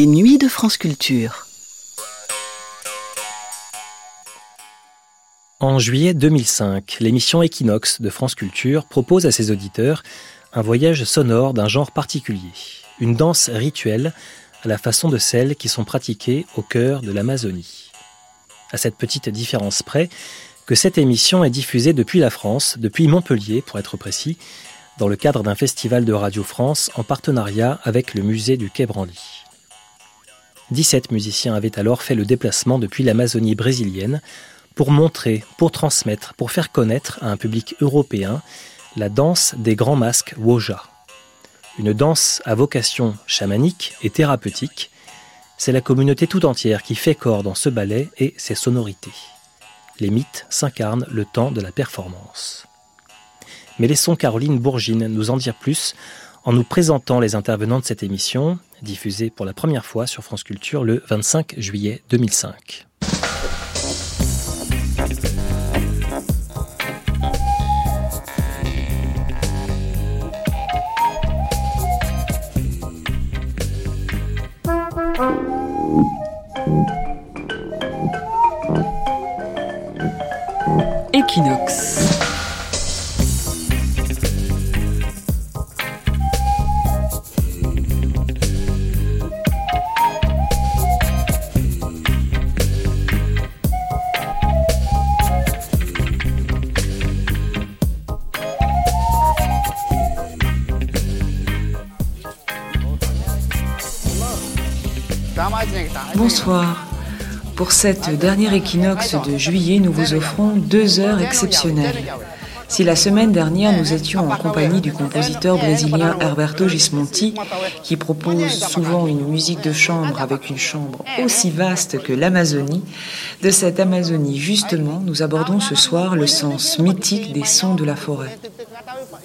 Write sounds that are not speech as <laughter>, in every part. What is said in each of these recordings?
Les nuits de France Culture. En juillet 2005, l'émission Equinox de France Culture propose à ses auditeurs un voyage sonore d'un genre particulier, une danse rituelle à la façon de celles qui sont pratiquées au cœur de l'Amazonie. À cette petite différence près que cette émission est diffusée depuis la France, depuis Montpellier pour être précis, dans le cadre d'un festival de Radio France en partenariat avec le musée du Quai Branly. 17 musiciens avaient alors fait le déplacement depuis l'Amazonie brésilienne pour montrer, pour transmettre, pour faire connaître à un public européen la danse des grands masques Woja. Une danse à vocation chamanique et thérapeutique, c'est la communauté tout entière qui fait corps dans ce ballet et ses sonorités. Les mythes s'incarnent le temps de la performance. Mais laissons Caroline Bourgine nous en dire plus en nous présentant les intervenants de cette émission, diffusée pour la première fois sur France Culture le 25 juillet 2005. Equinox. Pour cette dernière équinoxe de juillet, nous vous offrons deux heures exceptionnelles. Si la semaine dernière nous étions en compagnie du compositeur brésilien Herberto Gismonti, qui propose souvent une musique de chambre avec une chambre aussi vaste que l'Amazonie, de cette Amazonie justement, nous abordons ce soir le sens mythique des sons de la forêt.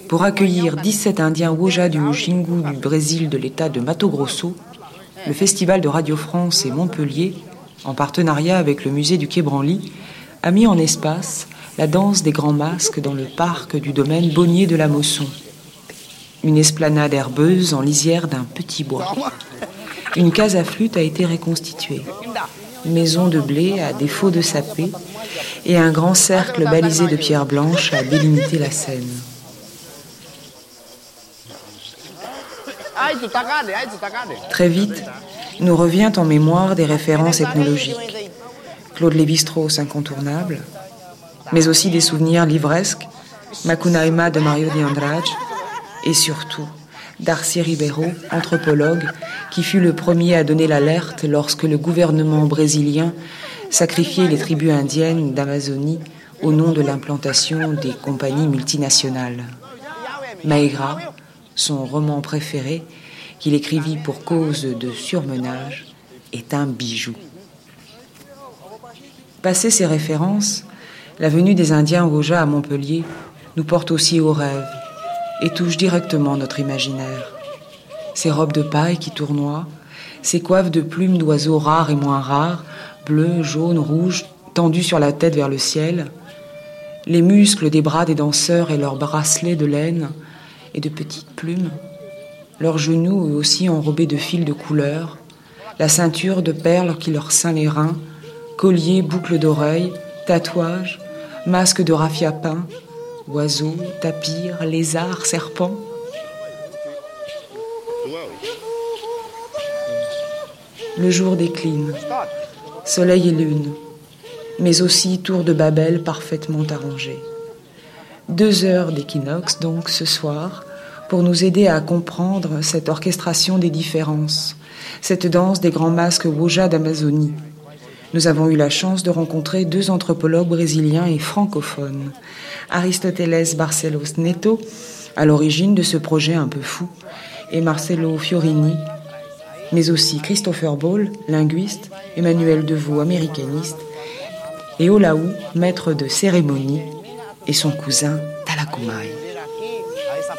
Pour accueillir 17 Indiens Woja du Xingu du Brésil de l'état de Mato Grosso, le Festival de Radio France et Montpellier, en partenariat avec le musée du Quai Branly, a mis en espace la danse des grands masques dans le parc du domaine Bonnier de la Mosson. Une esplanade herbeuse en lisière d'un petit bois. Une case à flûte a été reconstituée. Une maison de blé à défaut de sapé et un grand cercle balisé de pierres blanches a délimité la scène. Très vite, nous revient en mémoire des références ethnologiques. Claude Lévi-Strauss incontournable, mais aussi des souvenirs livresques, Macunaíma de Mario de Andrade, et surtout Darcy Ribeiro, anthropologue, qui fut le premier à donner l'alerte lorsque le gouvernement brésilien sacrifiait les tribus indiennes d'Amazonie au nom de l'implantation des compagnies multinationales. Maegra, son roman préféré, qu'il écrivit pour cause de surmenage, est un bijou. Passé ces références, la venue des Indiens Roja à Montpellier nous porte aussi au rêve et touche directement notre imaginaire. Ces robes de paille qui tournoient, ces coiffes de plumes d'oiseaux rares et moins rares, bleues, jaunes, rouges, tendues sur la tête vers le ciel, les muscles des bras des danseurs et leurs bracelets de laine et de petites plumes, leurs genoux aussi enrobés de fils de couleur, la ceinture de perles qui leur ceint les reins, colliers, boucles d'oreilles, tatouages, masques de raffia peint, oiseaux, tapirs, lézards, serpents. Le jour décline, soleil et lune, mais aussi tour de Babel parfaitement arrangé. Deux heures d'équinoxe donc ce soir pour nous aider à comprendre cette orchestration des différences, cette danse des grands masques Woja d'Amazonie. Nous avons eu la chance de rencontrer deux anthropologues brésiliens et francophones, Aristoteles Barcelos Neto, à l'origine de ce projet un peu fou, et Marcelo Fiorini, mais aussi Christopher Ball, linguiste, Emmanuel Deveau, américaniste, et Olaou, maître de cérémonie, et son cousin Talakumai.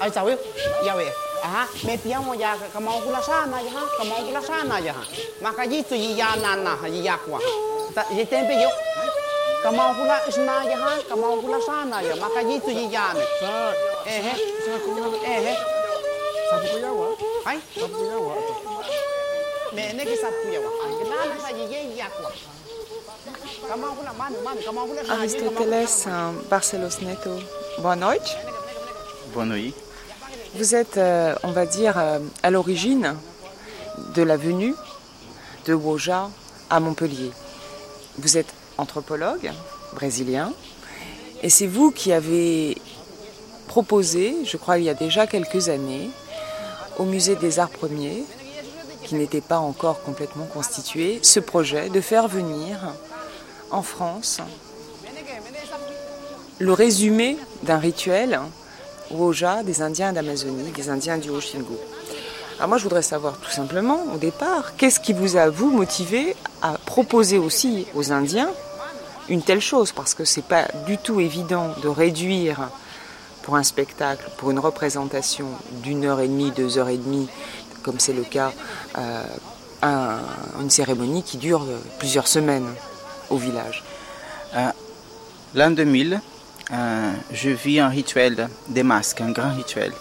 Aisawi, yawe. Aha, me piamo ya kamau kula sana ya, kamau kula sana ya. Maka jitu ya nana ya kwa. Ya tempe yo. Kamau kula isna ya, kamau kula sana ya. Maka jitu ya me. Sa. Ehe. Sa kuma. Ehe. Sa kuma wa. Ai. Sa kuma wa. Me ne ke sa kuma wa. Nana sa ye ya kwa. Aristóteles Barcelos Neto, boa noite. Boa noite. Vous êtes, euh, on va dire, euh, à l'origine de la venue de Woja à Montpellier. Vous êtes anthropologue brésilien et c'est vous qui avez proposé, je crois il y a déjà quelques années, au musée des arts premiers, qui n'était pas encore complètement constitué, ce projet de faire venir en France le résumé d'un rituel Woja des Indiens d'Amazonie, des Indiens du Haut-Xingu. Alors moi, je voudrais savoir tout simplement, au départ, qu'est-ce qui vous a, vous, motivé à proposer aussi aux Indiens une telle chose? Parce que c'est pas du tout évident de réduire pour un spectacle, pour une représentation d'une heure et demie, deux heures et demie, comme c'est le cas, euh, un- une cérémonie qui dure euh, plusieurs semaines au village. L'an 2000, euh, je vis un rituel des masques, un grand rituel,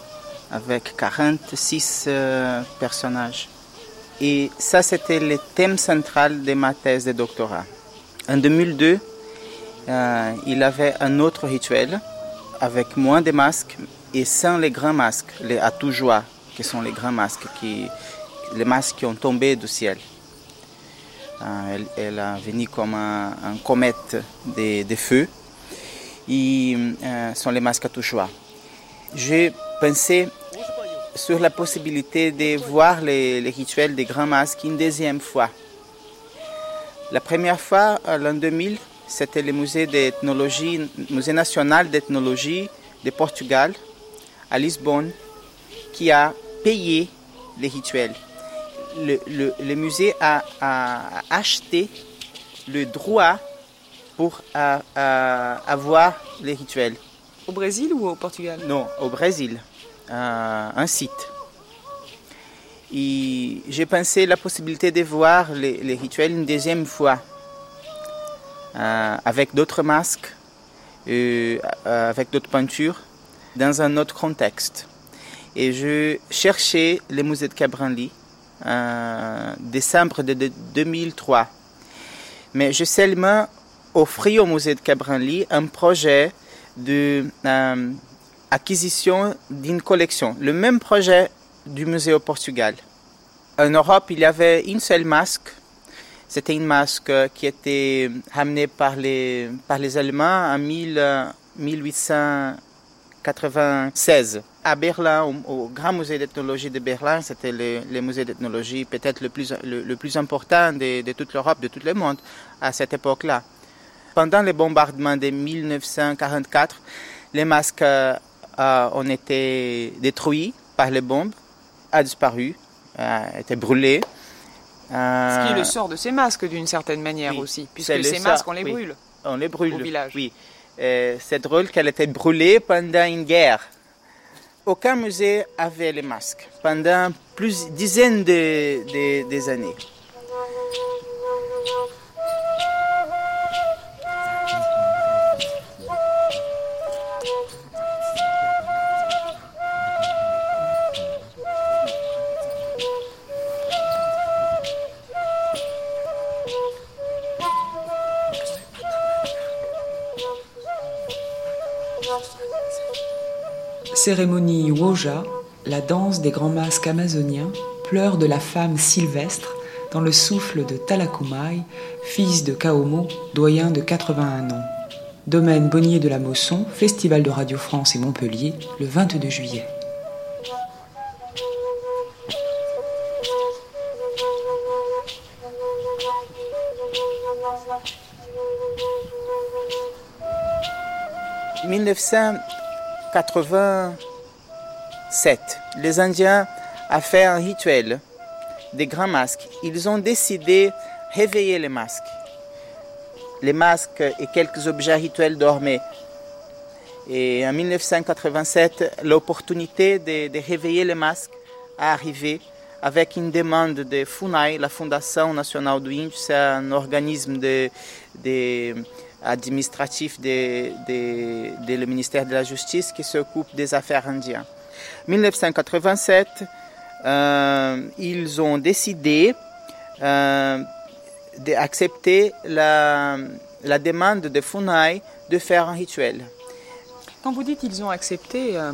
avec 46 euh, personnages. Et ça, c'était le thème central de ma thèse de doctorat. En 2002, euh, il avait un autre rituel avec moins de masques et sans les grands masques, les atoujois, qui sont les grands masques, les masques qui ont tombé du ciel. Euh, elle, elle a venu comme un, comète de feu. Et euh, sont les masques à. J'ai pensé sur la possibilité de voir les, rituels des grands masques une deuxième fois. La première fois, euh, l'an 2000, c'était le musée national d'ethnologie de Portugal, à Lisbonne, qui a payé les rituels. Le, musée a acheté le droit pour avoir les rituels. Au Brésil ou au Portugal? Non, au Brésil, euh, un site. Et j'ai pensé la possibilité de voir les, les rituels une deuxième fois, euh, avec d'autres masques, euh, avec d'autres peintures, dans un autre contexte. Et je cherchais le musée de Cabranly, en décembre de, de 2003. Mais j'ai seulement offert au musée de Cabranly un projet de euh, d'une collection. Le même projet du musée au Portugal. En Europe, il y avait une seule masque. C'était une masque qui était amenée par les, par les Allemands en 1000, euh, 1896 à Berlin, au, Grand Musée d'ethnologie de Berlin. C'était le, musée d'ethnologie peut-être le plus, le, plus important de toute l'Europe, de tout le monde à cette époque-là. Pendant les bombardements de 1944, les masques euh, euh, ont été détruits par les bombes, a disparu, euh, étaient brûlés. Ce qui est Euh, le sort de ces masques d'une certaine manière oui, aussi, puisque ces sort, masques on les oui. brûle. on les brûle. Au village. Oui. Euh, c'est drôle qu'elle était brûlée pendant une guerre. Aucun musée avait les masques pendant plus dizaines de, de- des années. cérémonie Woja, la danse des grands masques amazoniens, pleure de la femme sylvestre dans le souffle de Talakumai, fils de Kaomo, doyen de 81 ans. Domaine Bonnier de la Mosson, Festival de Radio France et Montpellier, le 22 juillet. « 1900... 87, les Indiens, ont fait un rituel des grands masques. Ils ont décidé de réveiller les masques. Les masques et quelques objets rituels dormaient. Et en 1987, l'opportunité de, réveiller les masques a arrivé avec une demande de FUNAI, la Fondation nationale du Índio, c'est un organisme de administratif du de, de, ministère de la Justice qui s'occupe des affaires indiennes. 1987, euh, ils ont décidé euh, d'accepter la, la, demande de FUNAI de faire un rituel. Quand vous dites qu'ils ont accepté euh,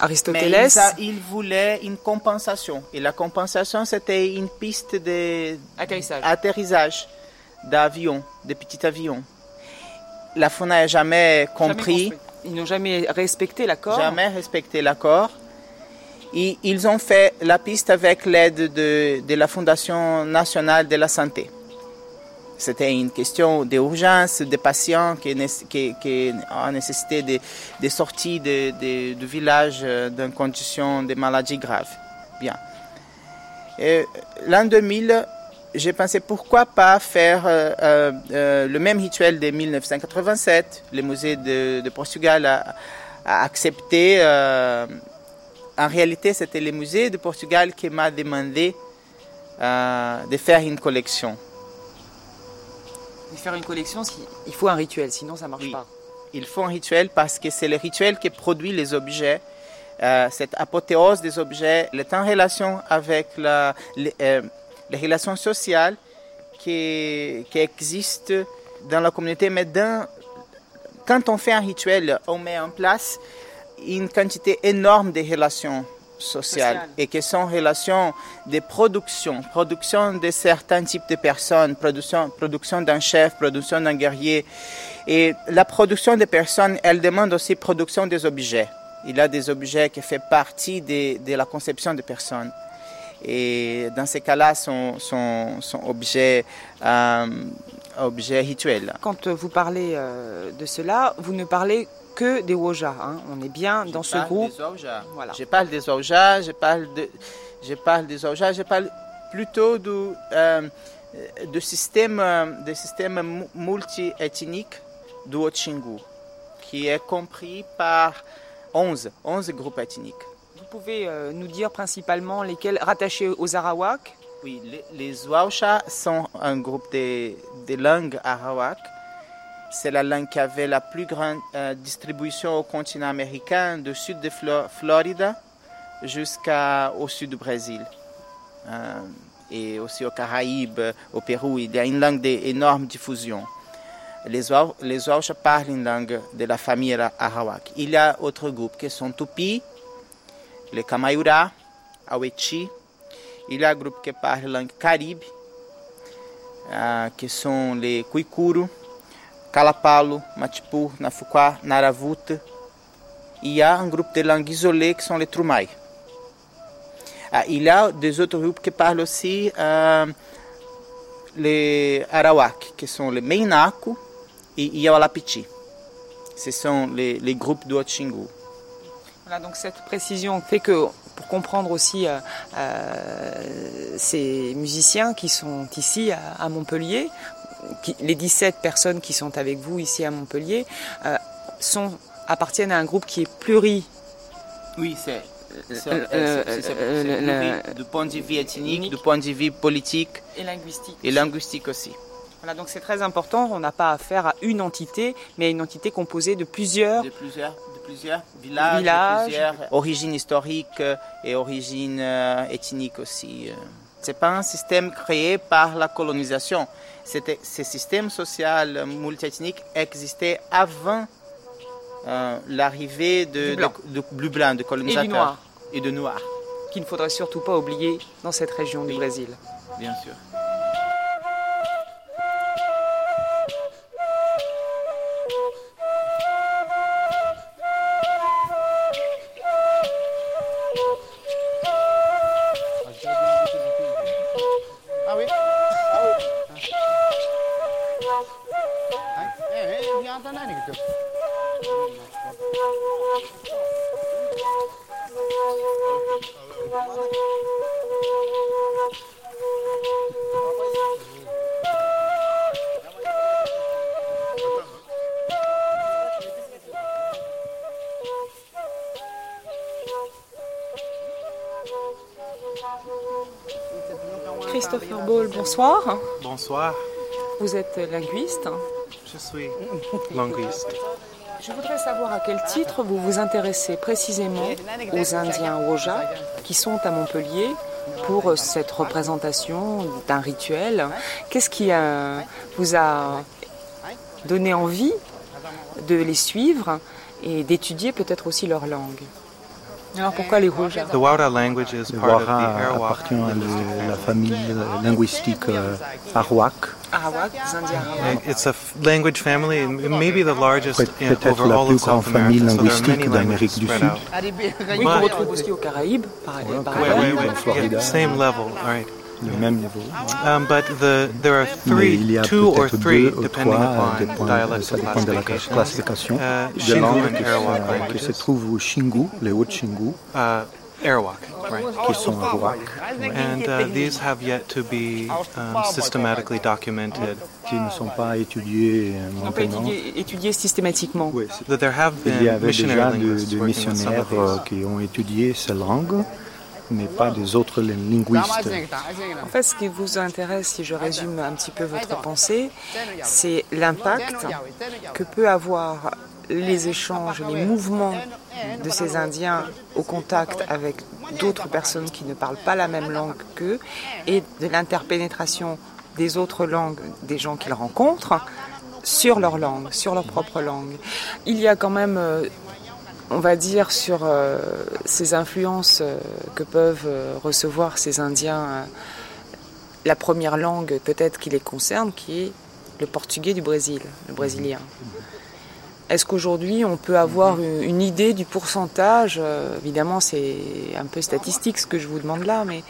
Aristoteles, ils, ils, voulaient une compensation. Et la compensation, c'était une piste d'atterrissage d'avions, de petits avions. La FUNAI n'a jamais compris. Jamais ils n'ont jamais respecté l'accord. Jamais respecté l'accord. Et ils ont fait la piste avec l'aide de, de, la Fondation nationale de la santé. C'était une question d'urgence des patients qui, qui, qui ont nécessité de, de sortir de, de, du village dans condition de maladie grave. Bien. L'an 2000, j'ai pensé pourquoi pas faire euh, euh, le même rituel de 1987. Le musée de, de Portugal a, a accepté. Euh, en réalité, c'était le musée de Portugal qui m'a demandé euh, de faire une collection. De faire une collection, il faut un rituel, sinon ça ne marche oui. pas. Il faut un rituel parce que c'est le rituel qui produit les objets. Euh, cette apothéose des objets est en relation avec la, les, euh, les, relations sociales qui, qui existent dans la communauté. Mais dans, quand on fait un rituel, on met en place une quantité énorme de relations sociales Social. et qui sont relations de production, production de certains types de personnes, production, production d'un chef, production d'un guerrier. Et la production des personnes, elle demande aussi production des objets. Il y a des objets qui font partie de, de la conception des personnes. Et dans ces cas-là, sont, sont, sont objets, euh, objets rituels. Quand vous parlez euh, de cela, vous ne parlez que des Woja. Hein. On est bien je dans ce groupe. Voilà. Je parle des Oja, je parle, de, je parle des Oja, je parle plutôt du, euh, du système, du système multi-ethnique du Haut-Xingu, qui est compris par 11, 11 groupes ethniques. Pouvez euh, nous dire principalement lesquels rattachés aux Arawaks Oui, les, les sont un groupe de, de langues arawak c'est la langue qui avait la plus grande euh, distribution au continent américain, du sud de Flo Floride jusqu'au sud du Brésil. Euh, et aussi aux Caraïbes, au Pérou, il y a une langue d'énorme diffusion. Les Ouacha parlent une langue de la famille Arawak. Il y a d'autres groupes qui sont Tupi, les Kamayura, Awechi. Il y a un groupe qui parle la langue Caribe, euh, qui sont les Kuikuru. Calapalo, Matipu, Nafuquá, Naravuta. Il y a un groupe de langues isolées qui sont les Trumai. Ah, il y a des autres groupes qui parlent aussi euh, les Arawak, qui sont les Meinaku et Iawalapiti. Ce sont les, les groupes du Haut-Xingu. Voilà, donc cette précision fait que pour comprendre aussi euh, euh, ces musiciens qui sont ici à, à Montpellier, qui, les 17 personnes qui sont avec vous ici à Montpellier euh, sont, appartiennent à un groupe qui est pluri. Oui, c'est. Du point de vue ethnique, du point de vue politique et linguistique. Et linguistique aussi. Voilà, donc c'est très important. On n'a pas affaire à une entité, mais à une entité composée de plusieurs, de plusieurs, de plusieurs villages, plusieurs origines historiques et origines euh, ethniques aussi. C'est pas un système créé par la colonisation. C'était, ce système social multiethnique existait avant euh, l'arrivée de, blanc. de, de, bleu blanc, de colonisateurs. Et du noir. Et de noir. Qu'il ne faudrait surtout pas oublier dans cette région oui. du Brésil. Bien sûr. Bonsoir. Bonsoir, Vous êtes linguiste. je suis linguiste. Je voudrais savoir à quel titre vous vous intéressez précisément aux Indiens Woja qui sont à Montpellier pour cette représentation d'un rituel. Qu'est-ce qui euh, vous a donné envie de les suivre et d'étudier peut-être aussi leur langue? Alors pourquoi les Woja The Wauda language is Le part of the Wara Arawak appartient à le- la famille euh, linguistique euh, Arawak, Arawak, les Indiens Arawak. It's a f- language family, and it may be the largest peut- in, peut-être over la all plus of grande South famille America. So there are many linguistique d'Amérique languages du spread Sud. out. Oui, qu'on retrouve aussi aux Caraïbes, par, par Ouais, ailleurs. ouais, ouais. Yeah, Florida. same level, all right. Le même niveau. Um, but the, there are Mais three, il y a two or peut-être three, deux ou depending trois, upon dépend- dialectal ça dépend de la classification, uh, de and qui, qui se trouvent au Shingu, les Hauts-Shingu, uh, Arawak, right. qui sont Arawak, And uh, these have yet to be um, systematically documented. qui ne sont pas étudiés euh, maintenant. systématiquement. Oui, there have Il y been avait déjà missionary de, missionnaires euh, these. qui ont étudié ces langues, mais pas des autres linguistes. En fait, ce qui vous intéresse, si je résume un petit peu votre pensée, c'est l'impact que peut avoir les échanges, les mouvements de ces Indiens au contact avec d'autres personnes qui ne parlent pas la même langue qu'eux et de l'interpénétration des autres langues des gens qu'ils rencontrent sur leur langue, sur leur propre langue. Il y a quand même euh, on va dire, sur euh, ces influences euh, que peuvent euh, recevoir ces Indiens, la première langue peut-être qui les concerne, qui est le portugais du Brésil, le brésilien. Est-ce qu'aujourd'hui on peut avoir une, idée du pourcentage, euh, évidemment c'est un peu statistique ce que je vous demande là, mais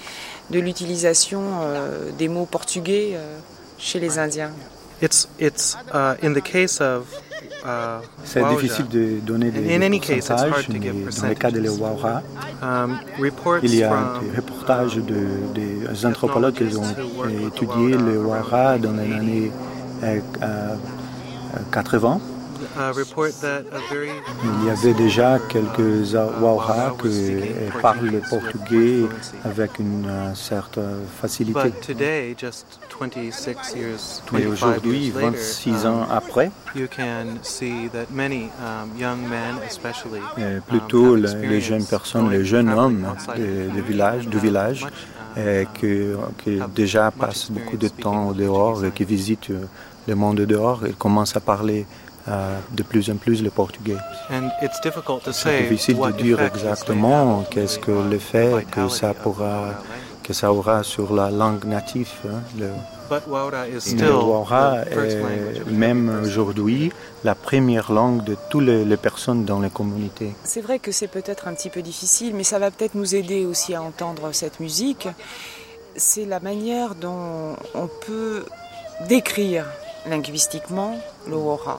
de l'utilisation euh, des mots portugais euh, chez les Indiens? It's it's uh, in the case of uh, C'est Wauja, difficile de donner des, des pourcentages, mais dans le cas de les Waura, um, il y a des reportages de, des anthropologues qui ont étudié le Waura dans les années euh, euh, 80. uh, Il y avait déjà quelques Waura qui euh, parlent le portugais avec une euh, certaine facilité. But today, just 26 years, Mais 25 aujourd'hui, years later, 26 um, ans après, you can see that many um, young men, especially, um, plutôt les, jeunes personnes, les jeunes hommes de, de village, du village, um, euh, qui, déjà passent beaucoup de temps au dehors et qui visitent euh, le monde dehors et commencent à parler euh, de plus en plus le portugais. and it's difficult to C'est say difficile de what dire exactement qu'est-ce que the l'effet que ça pourra. Que ça aura sur la langue native. hein, le, But Wauda is le still Waura est language of même aujourd'hui la première langue de toutes les, les personnes dans les communautés. C'est vrai que c'est peut-être un petit peu difficile, mais ça va peut-être nous aider aussi à entendre cette musique. C'est la manière dont on peut décrire linguistiquement le Wora.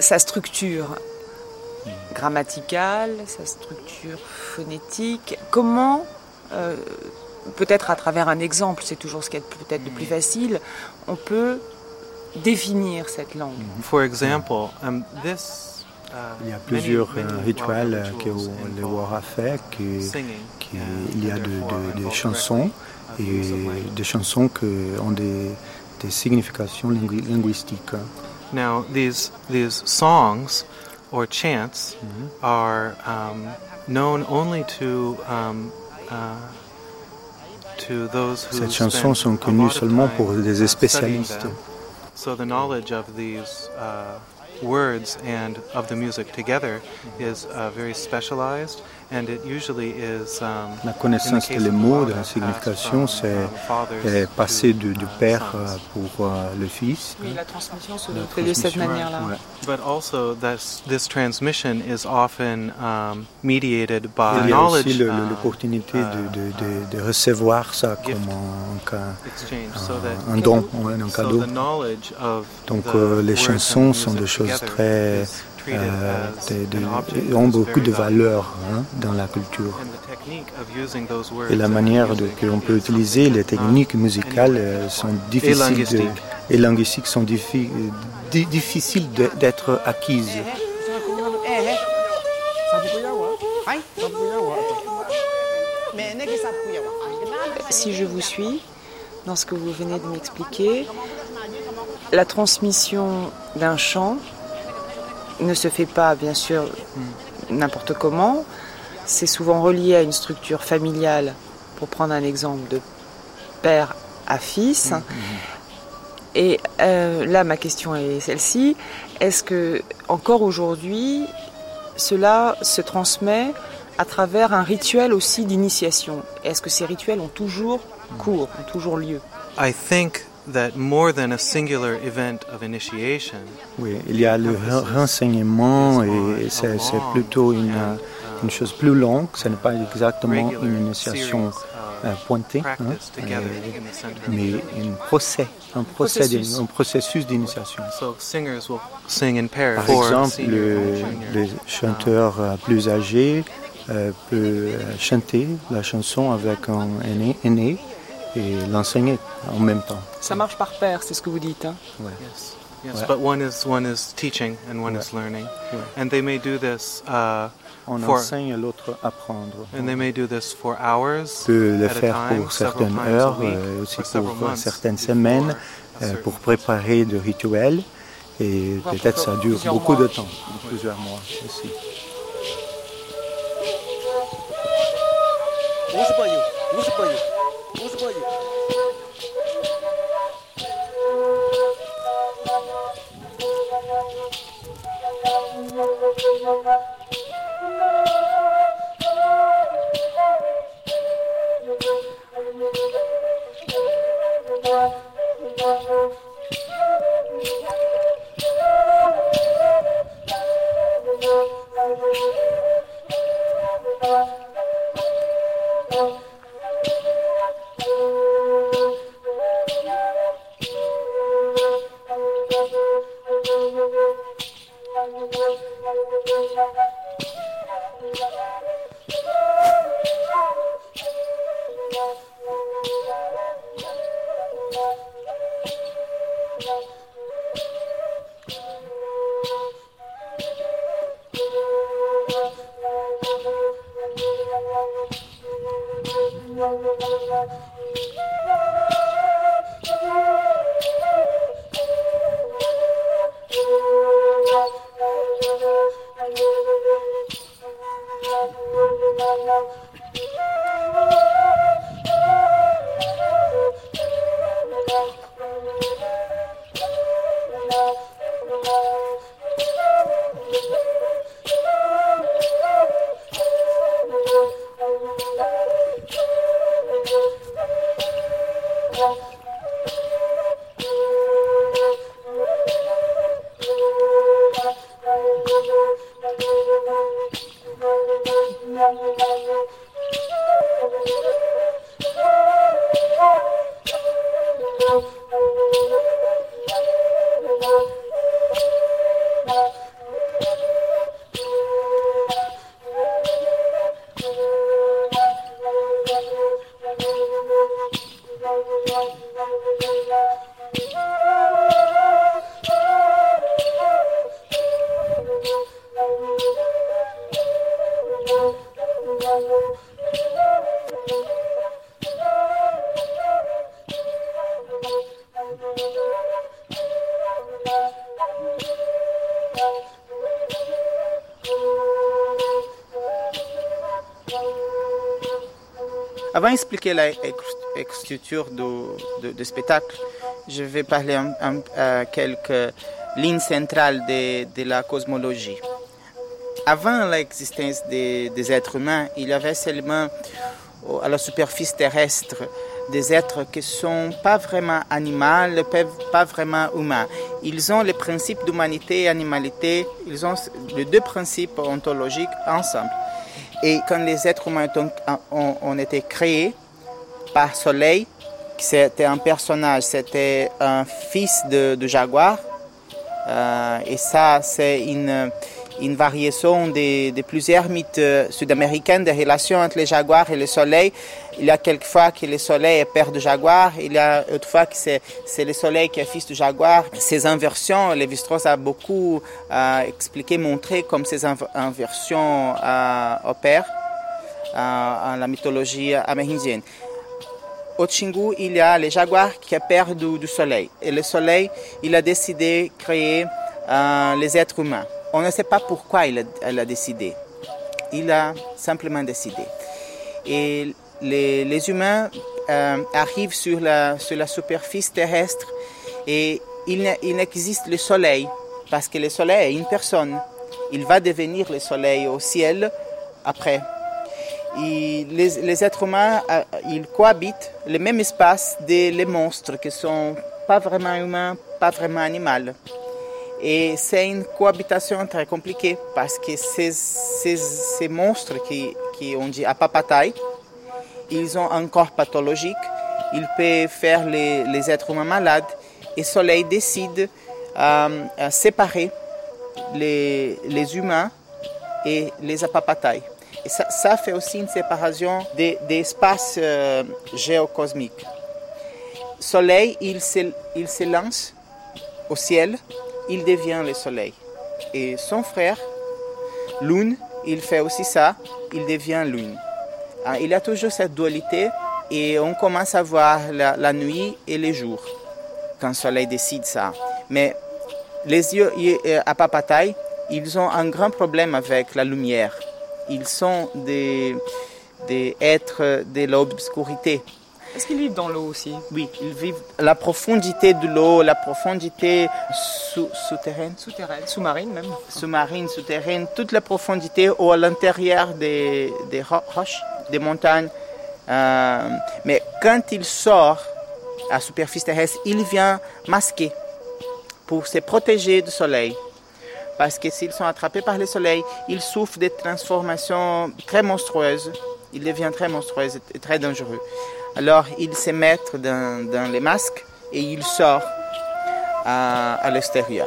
Sa structure grammaticale, sa structure phonétique. Comment, euh, peut-être à travers un exemple, c'est toujours ce qui est peut-être le plus facile, on peut définir cette langue. For example, um, this uh, Il y a plusieurs many euh, rituels que involve Wara fait, and il y a de, de- des chansons uh, et des chansons qui ont des, des significations lingui- linguistiques. Now, these these songs or chants Mm-hmm. are um, known only to um, uh, Ces spend chansons sont connues seulement pour des spécialistes. studying them. So the knowledge of these uh, words and of the music together is uh, very specialized, and it usually is. Um, La connaissance des of the mots, de la signification, c'est um, fathers est to, passé de, du uh, père euh, pour euh, le fils. Oui, la transmission se fait de cette transmission, manière-là. ouais. But also, this, this transmission is often um, mediated by Il y a knowledge aussi uh, l'opportunité uh, de, de- de- de recevoir ça comme un, cas- exchange, so un- don, un cadeau. the knowledge of Donc the euh, les chansons the sont des choses together très euh, object ont beaucoup de valeur hein, dans la culture. Et la manière de, que l'on peut is utiliser les not techniques musicales euh, sont difficiles de, et linguistiques sont diffi- di- difficiles d'être acquises. Cái sạp của si je vous suis dans ce que vous venez de m'expliquer, la transmission d'un chant ne se fait pas, bien sûr, n'importe comment. C'est souvent relié à une structure familiale, pour prendre un exemple de père à fils. Mhm. Et euh, là, ma question est celle-ci. Est-ce que, encore aujourd'hui, cela se transmet à travers un rituel aussi d'initiation? Est-ce que ces rituels ont toujours cours, ont toujours lieu? I think that more than a singular event of initiation, Oui, il y a le re- renseignement et c'est plutôt une, euh, une chose plus longue. Ce n'est pas exactement une initiation euh, of pointée, hein, euh, mais un procès, un, Processus. un processus d'initiation. So singers will sing in pairs. Par for exemple, le, and junior. le chanteur euh, plus âgé euh, peut euh, chanter la chanson avec un aîné et l'enseigner en même temps. Ça marche par paire, c'est ce que vous dites. hein Yes. Yes, Ouais. but one is one is teaching and one is learning, Ouais. and they may do this, uh, On For- enseigne à l'autre apprendre. and they may do this for hours peut le faire time, pour certaines heures, week, euh, aussi pour months certaines semaines, euh, pour préparer de rituels. Et peut-être ça dure beaucoup mois. de temps, plusieurs mois aussi. Avant d'expliquer la structure du, spectacle, je vais parler un, euh, quelques lignes centrales de, de la cosmologie. Avant l'existence des, des êtres humains, il y avait seulement au- à la superficie terrestre des êtres qui ne sont pas vraiment animaux, pas- vraiment humains. Ils ont les principes d'humanité et animalité, ils ont les deux principes ontologiques ensemble. Et quand les êtres humains ont- ont été créés par Soleil, c'était un personnage, c'était un fils de, jaguar. Euh, et ça, c'est une, une variation de, plusieurs mythes sud-américains des relations entre les jaguars et le soleil. Il y a quelquefois que le soleil est père de jaguar, il y a autre fois que c'est, c'est le soleil qui est fils de jaguar. Ces inversions, Lévi-Strauss a beaucoup euh, expliqué, montré comme ces inv- inversions euh, opèrent en la mythologie amérindienne. au Chingu, il y a les jaguars qui ont peur du, soleil. Et le soleil, il a décidé de créer euh, les êtres humains. On ne sait pas pourquoi il a, décidé. Il a simplement décidé. Et les, les humains euh, arrivent sur la, sur la superficie terrestre et il n'existe le soleil parce que le soleil est une personne. Il va devenir le soleil au ciel après. Les, êtres humains, euh, ils cohabitent le même espace des les monstres qui sont pas vraiment humains, pas vraiment animaux. Et c'est une cohabitation très compliquée parce que ces, ces, ces monstres qui, qui dit apapataï, ils ont un corps pathologique, ils peuvent faire les, les êtres humains malades et le soleil décide euh, à séparer les, les, humains et les apapataï. Ça, fait aussi une séparation des, espaces euh, géocosmiques. Soleil, il se, il lance au ciel, il devient le soleil. Et son frère, Lune, il fait aussi ça, il devient Lune. Il y a toujours cette dualité et on commence à voir la, nuit et les jours quand le soleil décide ça. Mais les yeux à papataille, ils ont un grand problème avec la lumière. Ils sont des, des êtres de l'obscurité. Est-ce qu'ils vivent dans l'eau aussi? Oui, ils vivent la profondité de l'eau, la profondité sous, souterraine. Souterraine, sous-marine même. Sous-marine, souterraine, toute la profondité ou à l'intérieur des, des roches, des montagnes. Euh, mais quand il sort à la superficie terrestre, il vient masqué pour se protéger du soleil. Parce que s'ils sont attrapés par le soleil, ils souffrent des transformations très monstrueuses. Ils deviennent très monstrueux et très dangereux. Alors, ils se mettent dans, les masques et ils sortent à l'extérieur.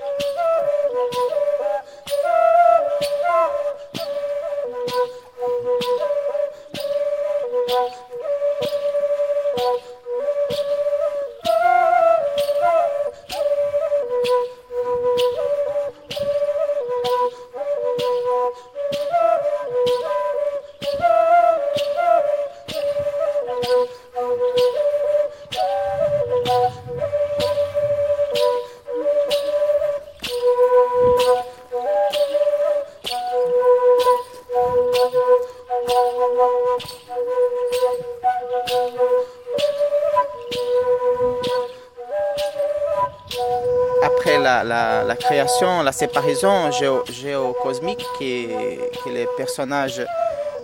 la séparation géo, géocosmique que, que les personnages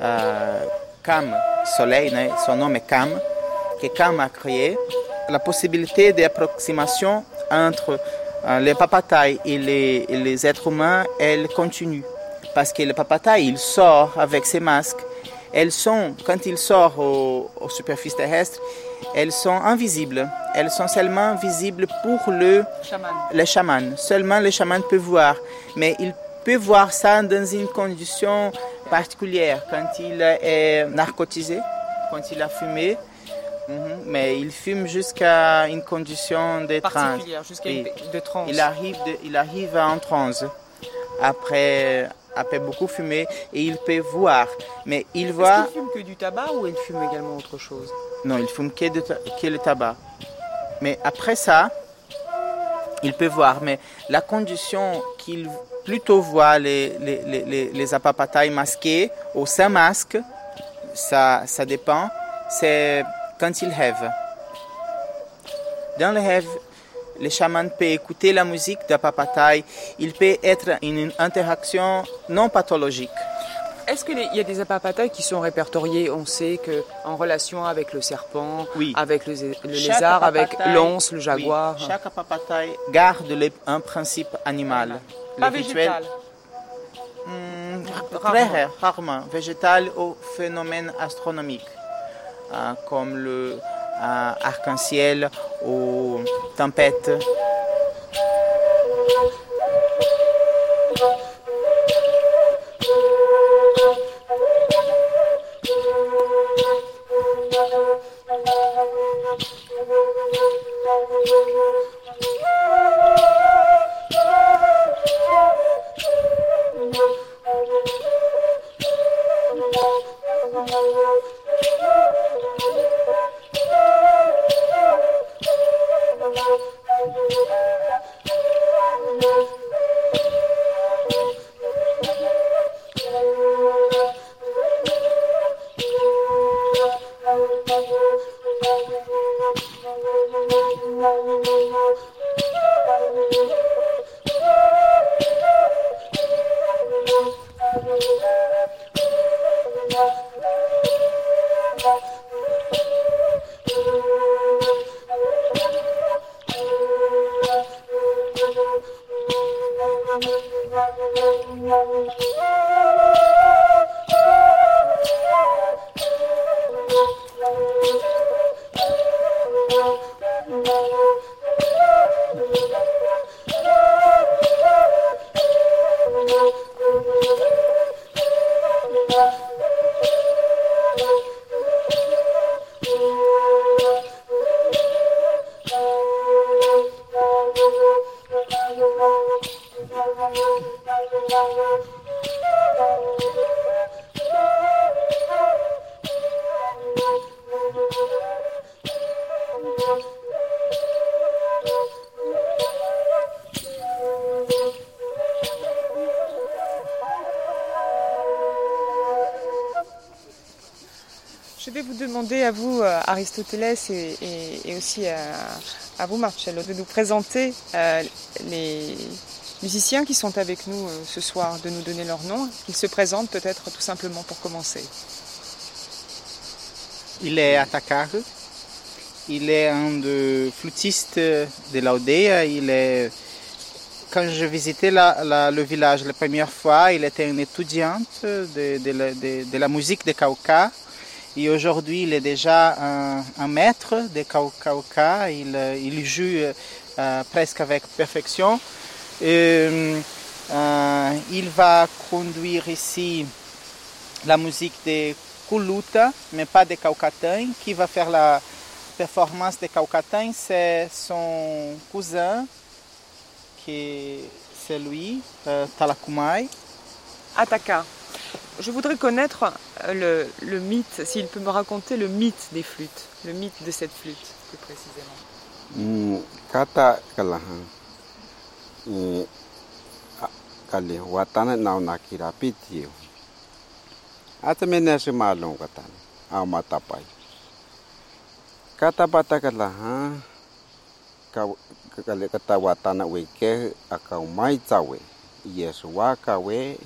euh, Soleil, son nom est Cam, que Cam a créé, la possibilité d'approximation entre euh, les papatailles et les, et les, êtres humains, elle continue. Parce que le papataille, il sort avec ses masques. Elles sont, quand il sort aux, aux superficies terrestres, elles sont invisibles. Elles sont seulement visibles pour le chaman. le chaman. Seulement le chaman peut voir. Mais il peut voir ça dans une condition particulière, quand il est narcotisé, quand il a fumé. -hmm. Mais il fume jusqu'à une condition de transe. Jusqu'à une de transe. Il arrive, de, il arrive en transe. Après, après beaucoup fumer et il peut voir. Mais il voit. Est-ce qu'il fume que du tabac ou il fume également autre chose? Non, il fume que, de, que le tabac. Mais après ça, il peut voir. Mais la condition qu'il plutôt voit les, les, les, les apapatailles masqués ou sans masque, ça, ça dépend, c'est quand il rêve. Dans le rêve, le chaman peut écouter la musique d'apapataille, il peut être une interaction non pathologique. Est-ce qu'il y a des apapatailles qui sont répertoriés? On sait qu'en relation avec le serpent, oui. avec le, le lézard, avec l'once, le jaguar. Oui. Chaque apapataille garde le, un principe animal. Pas végétal hmm, Très rare, rarement. Végétal au phénomène astronomique, euh, comme le arc-en-ciel, ou tempête. Euh, Aristoteles, et, et, aussi à, vous, Marcello, de nous présenter euh, les musiciens qui sont avec nous euh, ce soir, de nous donner leur nom, qu'ils se présentent peut-être tout simplement pour commencer. Il est Atakar, il est un des flûtistes de l'Audea, il est quand je visitais le village la première fois, il était un étudiant de, de, la, de, de musique de Kauka. Et aujourd'hui, il est déjà un, maître de Kauka. Il, il joue euh, presque avec perfection. Euh, il va conduire ici la musique de Kuluta, mais pas de Kaukatain. Qui va faire la performance de Kaukatain, c'est son cousin, qui c'est lui, euh, Talakumai. Ataka. Je voudrais connaître le, le mythe, s'il peut me raconter le mythe des flûtes, le mythe de cette flûte, plus précisément. Kata kalahan. Kali watana nau nakira pitiu. Ata mene se malong katan. Au matapai. Kata bata kalahan. Kali kata watana weke akau mai tawe. Yesu waka we.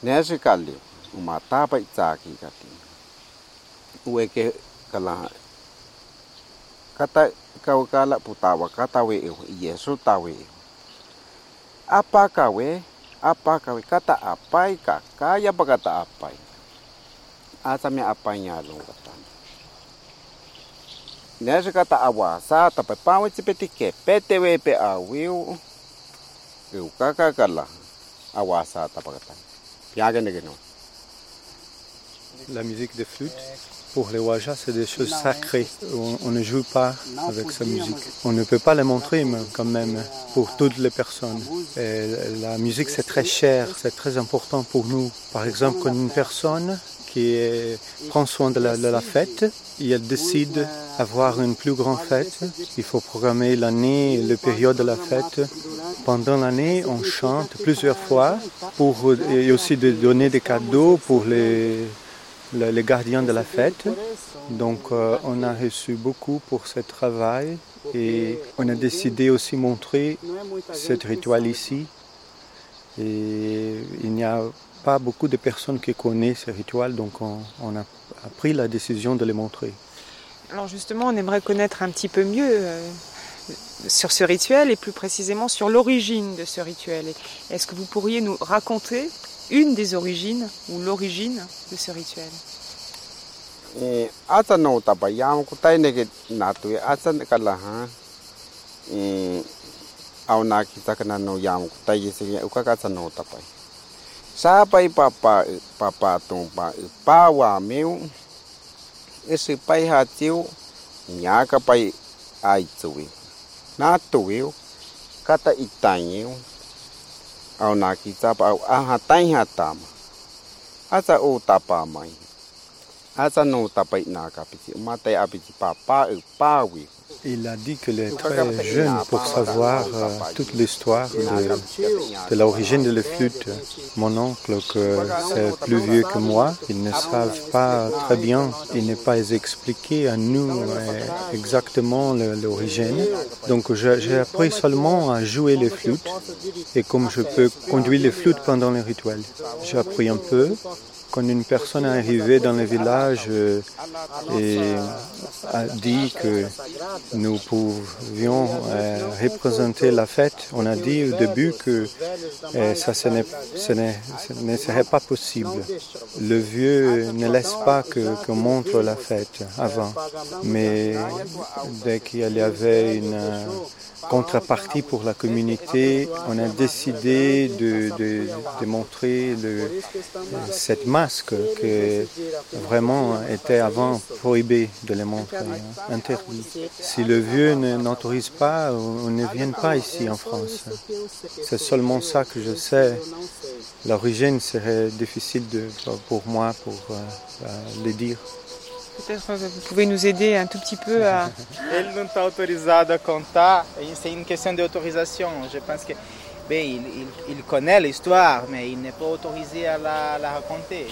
Nese kali uma tapa itsaki kati. Ueke kala kata kau kala putawa kata we Yesu tawe. Apa kawe? Apa kawe kata apai kakaya apa kata apai? Asame apainya long kata. Nese kata awasa tapi pawe cipeti ke pete we pe awiu. Eu kaka kala awasa tapi kata. La musique des flûtes, pour les Wajas, c'est des choses sacrées. On, on, ne joue pas avec sa musique. On ne peut pas les montrer, mais quand même, pour toutes les personnes. Et la musique, c'est très cher, c'est très important pour nous. Par exemple, quand une personne qui est, prend soin de la, de la fête, et elle décide d'avoir une plus grande fête, il faut programmer l'année, le période de la fête. Pendant l'année, on chante plusieurs fois pour, et aussi de donner des cadeaux pour les, les gardiens de la fête. Donc euh, on a reçu beaucoup pour ce travail et on a décidé aussi montrer ce rituel ici. Et il n'y a pas beaucoup de personnes qui connaissent ce rituel, donc on, a, pris la décision de les montrer. Alors justement, on aimerait connaître un petit peu mieux euh, sur ce rituel et plus précisément sur l'origine de ce rituel. Est-ce que vous pourriez nous raconter une des origines ou l'origine de ce rituel. Itanyu au na ki tapa au aha taiha tāma. asa o tapa mai asa no tapai na kapiti matai apiti papa u pawi Il a dit qu'il est très jeune pour savoir euh, toute l'histoire de, de l'origine de la flûte. Mon oncle, que c'est plus vieux que moi, ils ne savent pas très bien, il n'est pas expliqué à nous euh, exactement l'origine. Donc j'ai j'ai appris seulement à jouer les flûtes et comme je peux conduire les flûtes pendant les rituels. J'ai appris un peu. Quand une personne est arrivée dans le village euh, et a dit que nous pouvions euh, représenter la fête, on a dit au début que euh, ça ne serait pas possible. Le vieux ne laisse pas que- qu'on montre la fête avant. Mais dès qu'il y avait une contrepartie pour la communauté, on a décidé de, montrer cette masque qui vraiment était avant prohibé de les montrer, hein, interdit. Si le vieux n'autorise pas, on ne vient pas ici en France. C'est seulement ça que je sais. L'origine serait difficile pour moi pour euh, euh, le dire. Peut-être vous pouvez nous aider un tout petit peu à... <laughs> Ele não está autorizado a contar, c'est une question d'autorisation. Je pense que, bem, il, connaît l'histoire, mais il n'est pas autorisé à la raconter.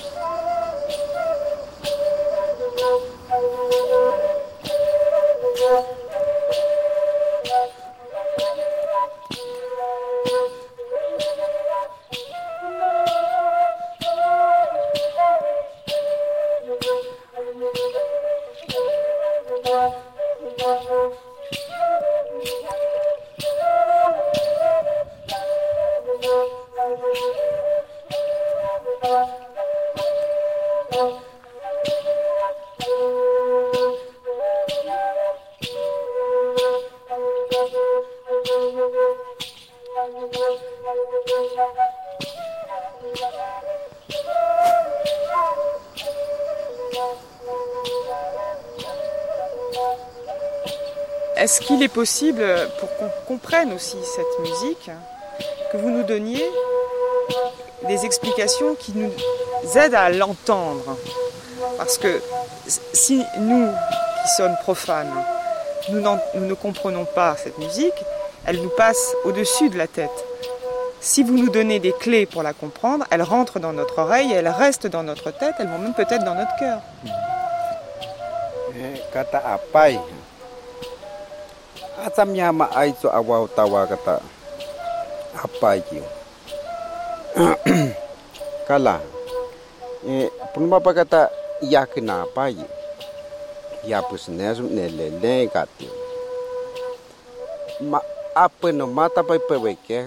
Possible, pour qu'on comprenne aussi cette musique, que vous nous donniez des explications qui nous aident à l'entendre Parce que si nous, qui sommes profanes, nous, nous ne comprenons pas cette musique, elle nous passe au-dessus de la tête. Si vous nous donnez des clés pour la comprendre, elle rentre dans notre oreille, elle reste dans notre tête, elles vont même peut-être dans notre cœur. Tawa kata apai ki kala. E punma pa kata yakna apai ya pus nesu ne le le kati. Ma apa no mata pai pewe ke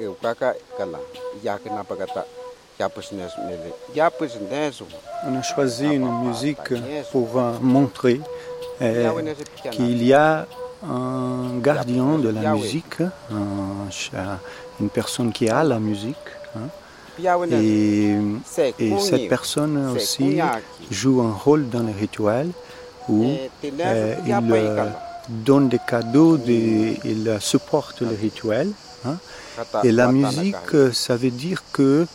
eu kaka kala. Yakna pa kata ya pus nesu ne le. Ya pus nesu. On a choisi une musique pour euh, montrer euh, qu'il y a un gardien de la musique, un une personne qui a la musique. hein, et, et cette personne aussi joue un rôle dans les rituels où euh, il euh, donne des cadeaux, des- il supporte les rituels. hein. Et la musique, euh, ça veut dire que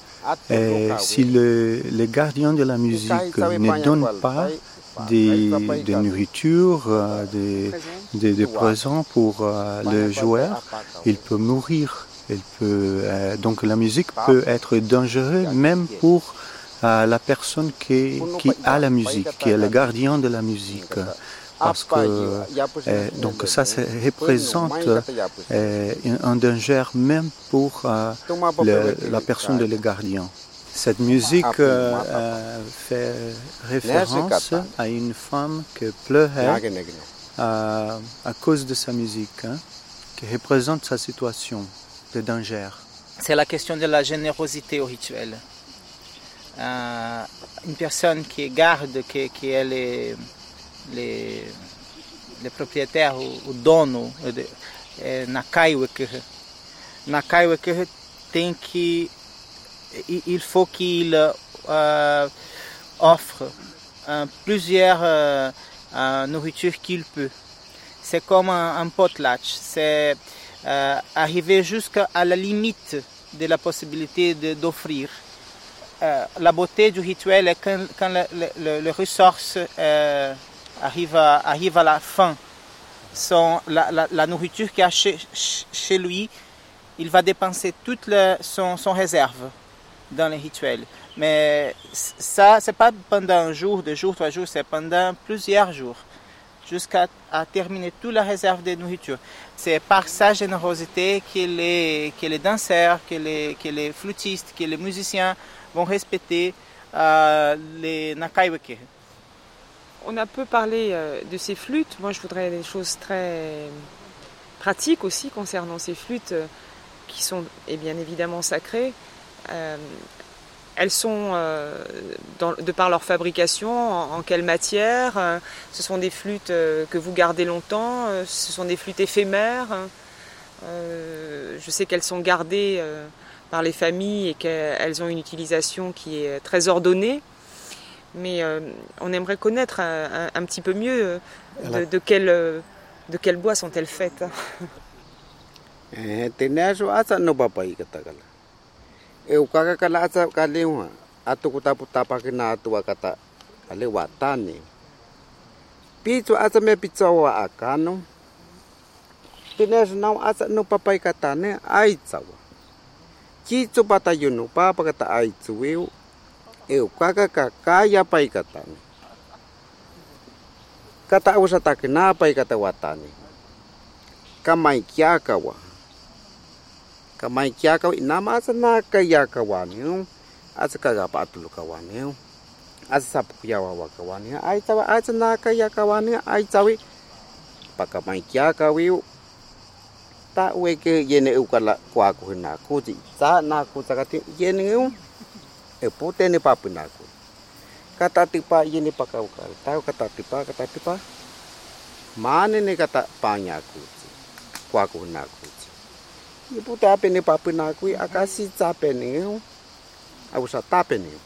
euh, si le, le gardien de la musique ne donne pas des, de nourriture, euh, des, des, des présents pour euh, le joueur, il peut mourir. Il peut, euh, donc la musique peut être dangereuse même pour la personne qui, qui a la musique, qui est le gardien de la musique. Parce que euh, donc ça, ça représente euh, un danger même pour euh, le- la personne de le gardien. Cette musique euh, euh, fait référence à une femme qui pleurait euh, à cause de sa musique, hein, qui représente sa situation de danger. C'est la question de la générosité au rituel. Euh, une personne qui garde, qui, qui est les, les, les propriétaires, o, dono, é, na tem que, il faut qu'il euh, offre euh, plusieurs euh, nourritures qu'il peut. C'est comme un, potlatch, c'est arriver jusqu'à la limite de la possibilité d'offrir. la beauté du rituel est quand, quand le, le, le ressource à, arrive la fin. La, nourriture qu'il a chez, lui, il va dépenser toute son réserve dans les rituels. Mais ça, c'est pas pendant un jour, deux jours, trois jours, c'est pendant plusieurs jours, jusqu'à terminer toute la réserve de nourriture. C'est par sa générosité que les, danseurs, que les, que flûtistes, que les musiciens vont respecter euh, les Nakaiweke. On a peu parlé euh, de ces flûtes. Moi, je voudrais des choses très pratiques aussi concernant ces flûtes euh, qui sont et bien évidemment sacrées. Euh, elles sont, euh, dans, de par leur fabrication, en, en quelle matière euh, Ce sont des flûtes que vous gardez longtemps Ce sont des flûtes éphémères Je sais qu'elles sont gardées par les familles et qu'elles ont une utilisation qui est très ordonnée. Mais euh, on aimerait connaître un, un, un petit peu mieux de, de, quel, de quel bois sont-elles faites. e kaka kala atsa ka lewa atu kutaputapa ke na atu wakata ale watane pitso atsa me pitso wa akano tines nau atsa no papai katane aitsawa kitso patayuno papa kata aitsuweu e o kaka kakaya pai katane kata awsa takina pai kata watane kamaikiaka wa kamai kia kau inama asa na kaya kawaneu asa kaga patulu kawaneu asa sapu kia wawa kawaneu ai tawa asa na kaya kawaneu ai tawi paka mai kia kawiu ta weke yene ukala kwa kuhina kuji ta na kutakati yene u ne papina kuji kata tipa ini pakai ukal kata tipa kata tipa mana ne kata panyaku kuaku naku 이부터 앞에 내 바쁜 나고 아가씨 잡에네요. 아우사 따베네요.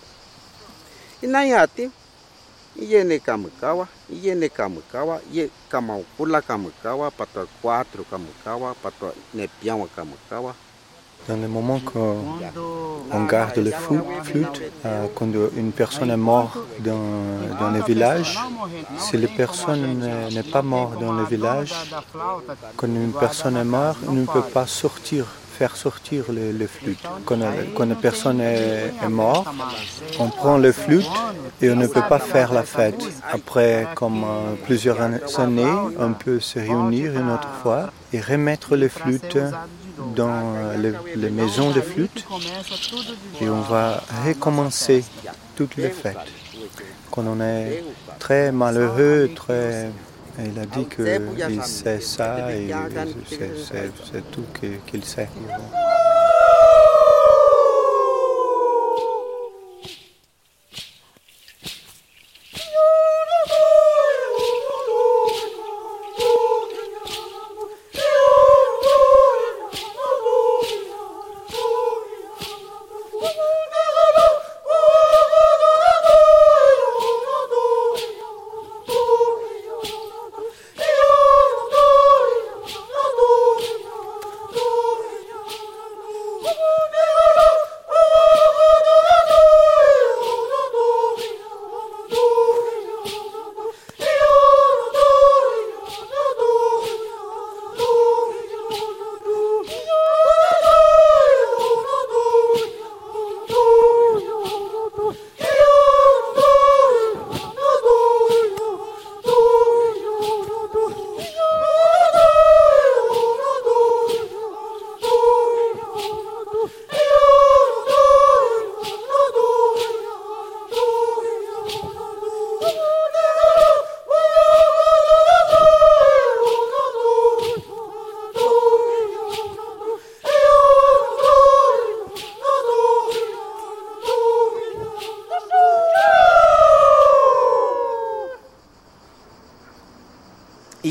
이나야티 이게 내 까무까와 이게 내 까무까와 이 까마우쿨라 까무까와 파토 4 까무까와 파토 네피앙와 까무까와 Dans le moment qu'on garde le flûte, euh, quand une personne est morte dans, le village, si la personne n'est pas morte dans le village, quand une personne est morte, on ne peut pas sortir, faire sortir le, le flûte. Quand, une personne est, morte, on prend le flûte et on ne peut pas faire la fête. Après, comme euh, plusieurs années, on peut se réunir une autre fois et remettre le flûte dans les, maisons de flûte et on va recommencer toutes les fêtes. Quand on est très malheureux, très... Il a dit qu'il sait ça et c'est tout qu'il sait.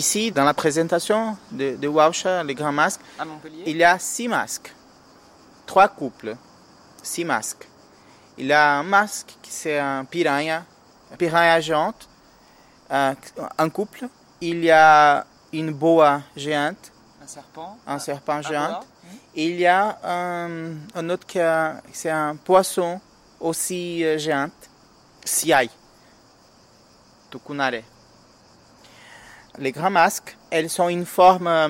Ici, dans la présentation de, de Wausha, les grands masques, il y a six masques, trois couples, six masques. Il y a un masque qui c'est un piranha, un piranha géante, un, un couple. Il y a une boa géante, un serpent, un serpent géant. Il y a un, un autre qui c'est un poisson aussi euh, géante, Siai, Tukunare. Les grands masques, elles sont une forme euh,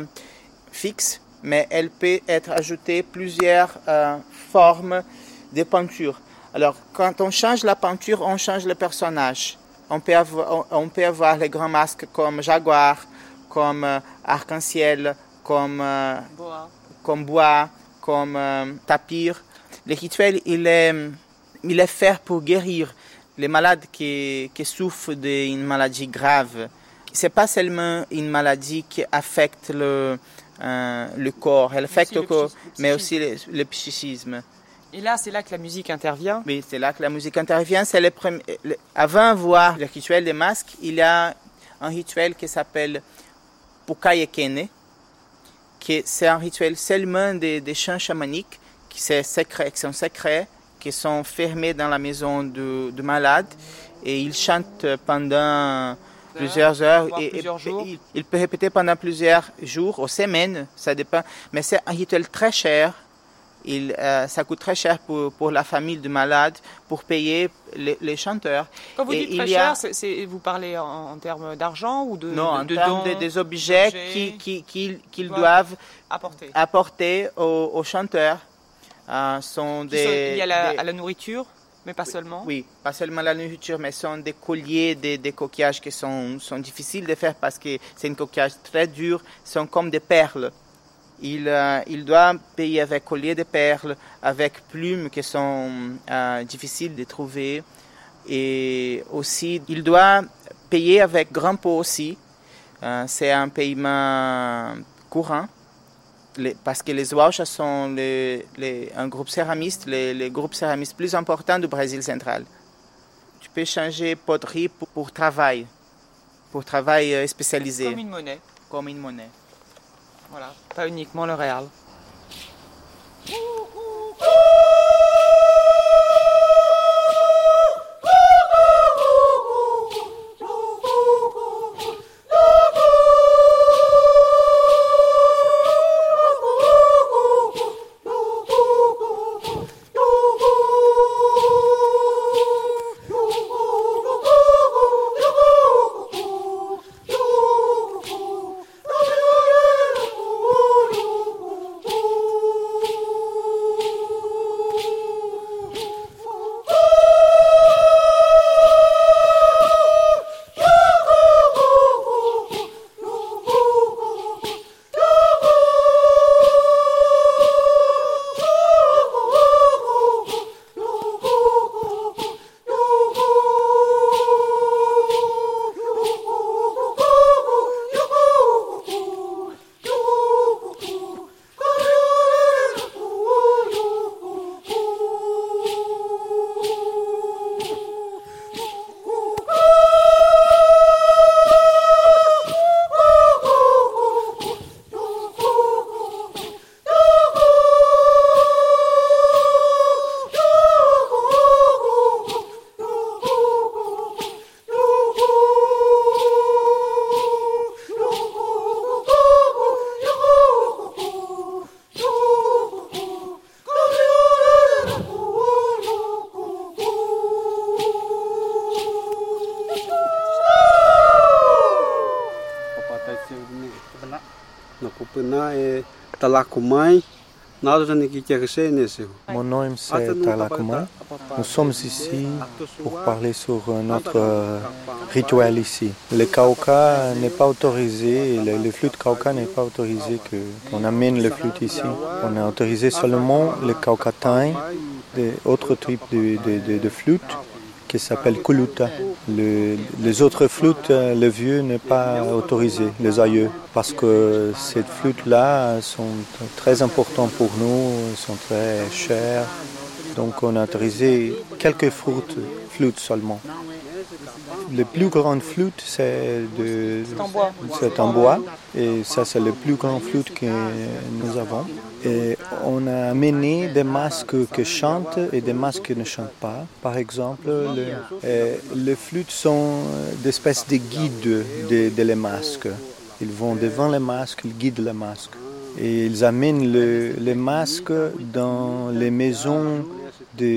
fixe, mais elles peuvent être ajoutées plusieurs euh, formes de peinture. Alors, quand on change la peinture, on change le personnage. On peut avoir, on peut avoir les grands masques comme jaguar, comme euh, arc-en-ciel, comme, euh, comme bois, comme euh, tapir. Le rituel, il est, il est fait pour guérir les malades qui, qui souffrent d'une maladie grave. C'est pas seulement une maladie qui affecte le, euh, le corps, elle affecte le le corps, le mais aussi le, le psychisme. Et là, c'est là que la musique intervient. Oui, c'est là que la musique intervient. C'est le premier- avant de voir le rituel des masques, il y a un rituel qui s'appelle Pukayekene, qui c'est un rituel seulement des, des chants chamaniques qui, c'est secret, qui sont secrets, qui sont fermés dans la maison du, du malade et ils chantent pendant plusieurs heures et, plusieurs jours. il, il peut répéter pendant plusieurs jours ou semaines, ça dépend. Mais c'est un rituel très cher. Il, euh, ça coûte très cher pour, pour la famille du malade, pour payer les, les chanteurs. Quand vous Et dites très a- cher, c'est- vous parlez en, en termes d'argent ou de, non, en de termes de- des objets d'objets qui- qui- qu'ils doivent apportés apporter aux, aux chanteurs. euh, sont des, sont liés à la, des- à la nourriture, mais pas seulement. Oui, pas seulement la nourriture, mais sont des colliers, des, des coquillages qui sont, sont difficiles de faire parce que c'est un coquillage très dur, sont comme des perles. Il, euh, il doit payer avec collier de perles, avec plumes qui sont euh, difficiles de trouver. Et aussi, il doit payer avec grand pot aussi. Euh, c'est un paiement courant. Parce que les Ouachas sont un groupe céramiste, les, groupes céramistes plus importants du Brésil central. Tu peux changer poterie pour, pour travail, pour travail euh, spécialisé, Comme une monnaie. comme une monnaie. Voilà, pas uniquement le réal. Mon nom c'est Talakumai. Nous sommes ici pour parler sur notre euh, rituel ici. Le kauka n'est pas autorisé, le, le flûte kauka n'est pas autorisé qu'on amène le flûte ici. On a autorisé seulement le kaukatain, des autres types de, de, de, de flûtes qui s'appellent kuluta. Le- les autres flûtes, euh, le vieux n'est pas autorisé, les aïeux, parce que ces flûtes-là sont très importantes pour nous, sont très chères. Donc on a autorisé quelques flûtes, flûtes seulement. Le plus grande flûte, c'est de, C'est en bois. c'est en bois. Et ça, c'est le plus grand flûte que nous avons. Et on a amené des masques qui chantent et des masques qui ne chantent pas. Par exemple, le- euh, les flûtes sont des espèces de guides de, de les masques. Ils vont devant les masques, ils guident les masques. Et ils amènent le- les masques dans les maisons de,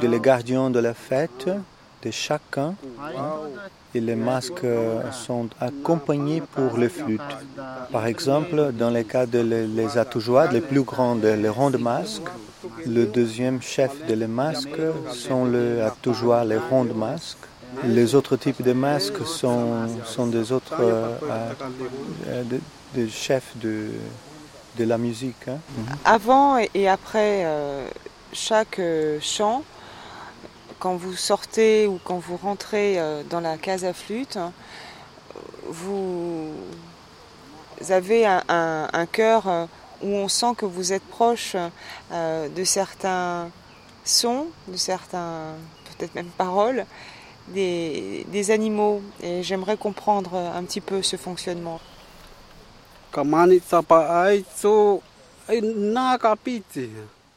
de les gardiens de la fête, de chacun. hein, et les masques sont accompagnés pour les flûtes. Par exemple, dans le cas des les, les atoujoirs, les plus grandes, les rondes masques, le deuxième chef de les masques sont les atoujoirs, les rondes masques. Les autres types de masques sont, sont des autres euh, euh, de- chefs de, de la musique. hein. Avant et- après euh, chaque euh, chant, quand vous sortez ou quand vous rentrez dans la case à flûte, vous avez un, un- cœur où on sent que vous êtes proche euh, de certains sons, de certains, peut-être même paroles, des, des animaux. Et j'aimerais comprendre un petit peu ce fonctionnement.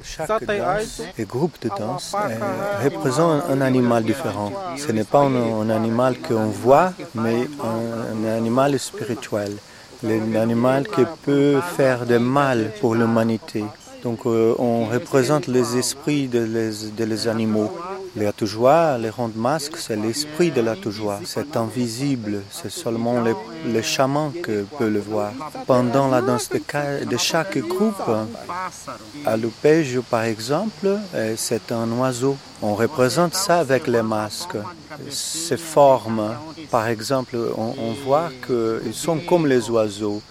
Chaque danse et groupe de danse euh, représente un animal différent. Ce n'est pas un, un animal qu'on voit, mais un, un animal spirituel. Un animal qui peut faire de mal pour l'humanité. Donc euh, on représente les esprits de les, de les animaux. Les atoujoirs, les rondes masques, c'est l'esprit de l'atoujoir. C'est invisible, c'est seulement le, le chaman qui peut le voir. Pendant la danse de, de chaque groupe, à par exemple, euh, c'est un oiseau. On représente ça avec les masques. Ces formes, par exemple, on, on voit qu'ils sont comme les oiseaux.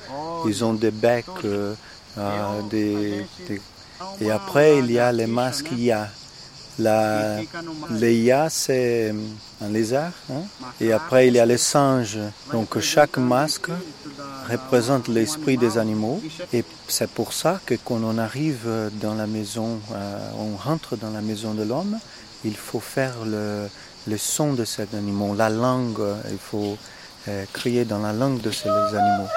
Ils ont des becs, euh, euh, des, des- et après il y a les masques IA. La, les IA, c'est un lézard. hein. Et après il y a les singes. Donc chaque masque représente l'esprit des animaux. Et c'est pour ça que quand on arrive dans la maison, euh, on rentre dans la maison de l'homme, il faut faire le, le son de cet animal, la langue. Il faut euh, crier dans la langue de ces animaux.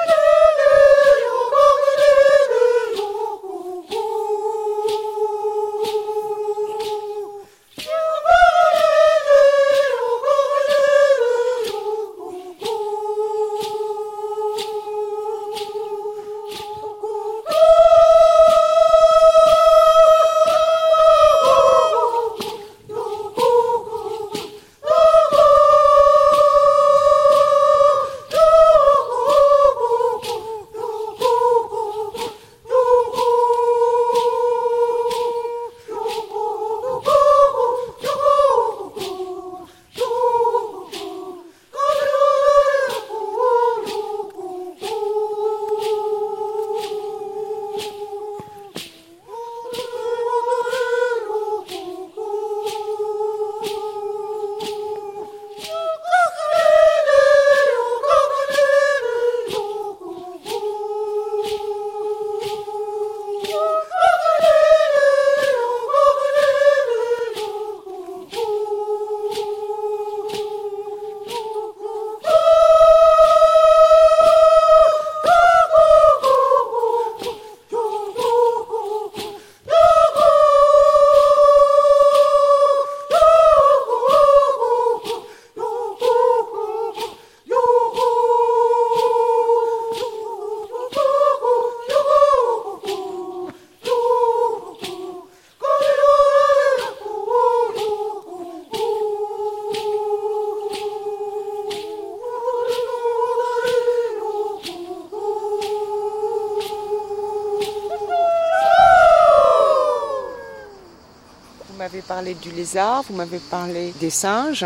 Parlé du lézard, vous m'avez parlé des singes,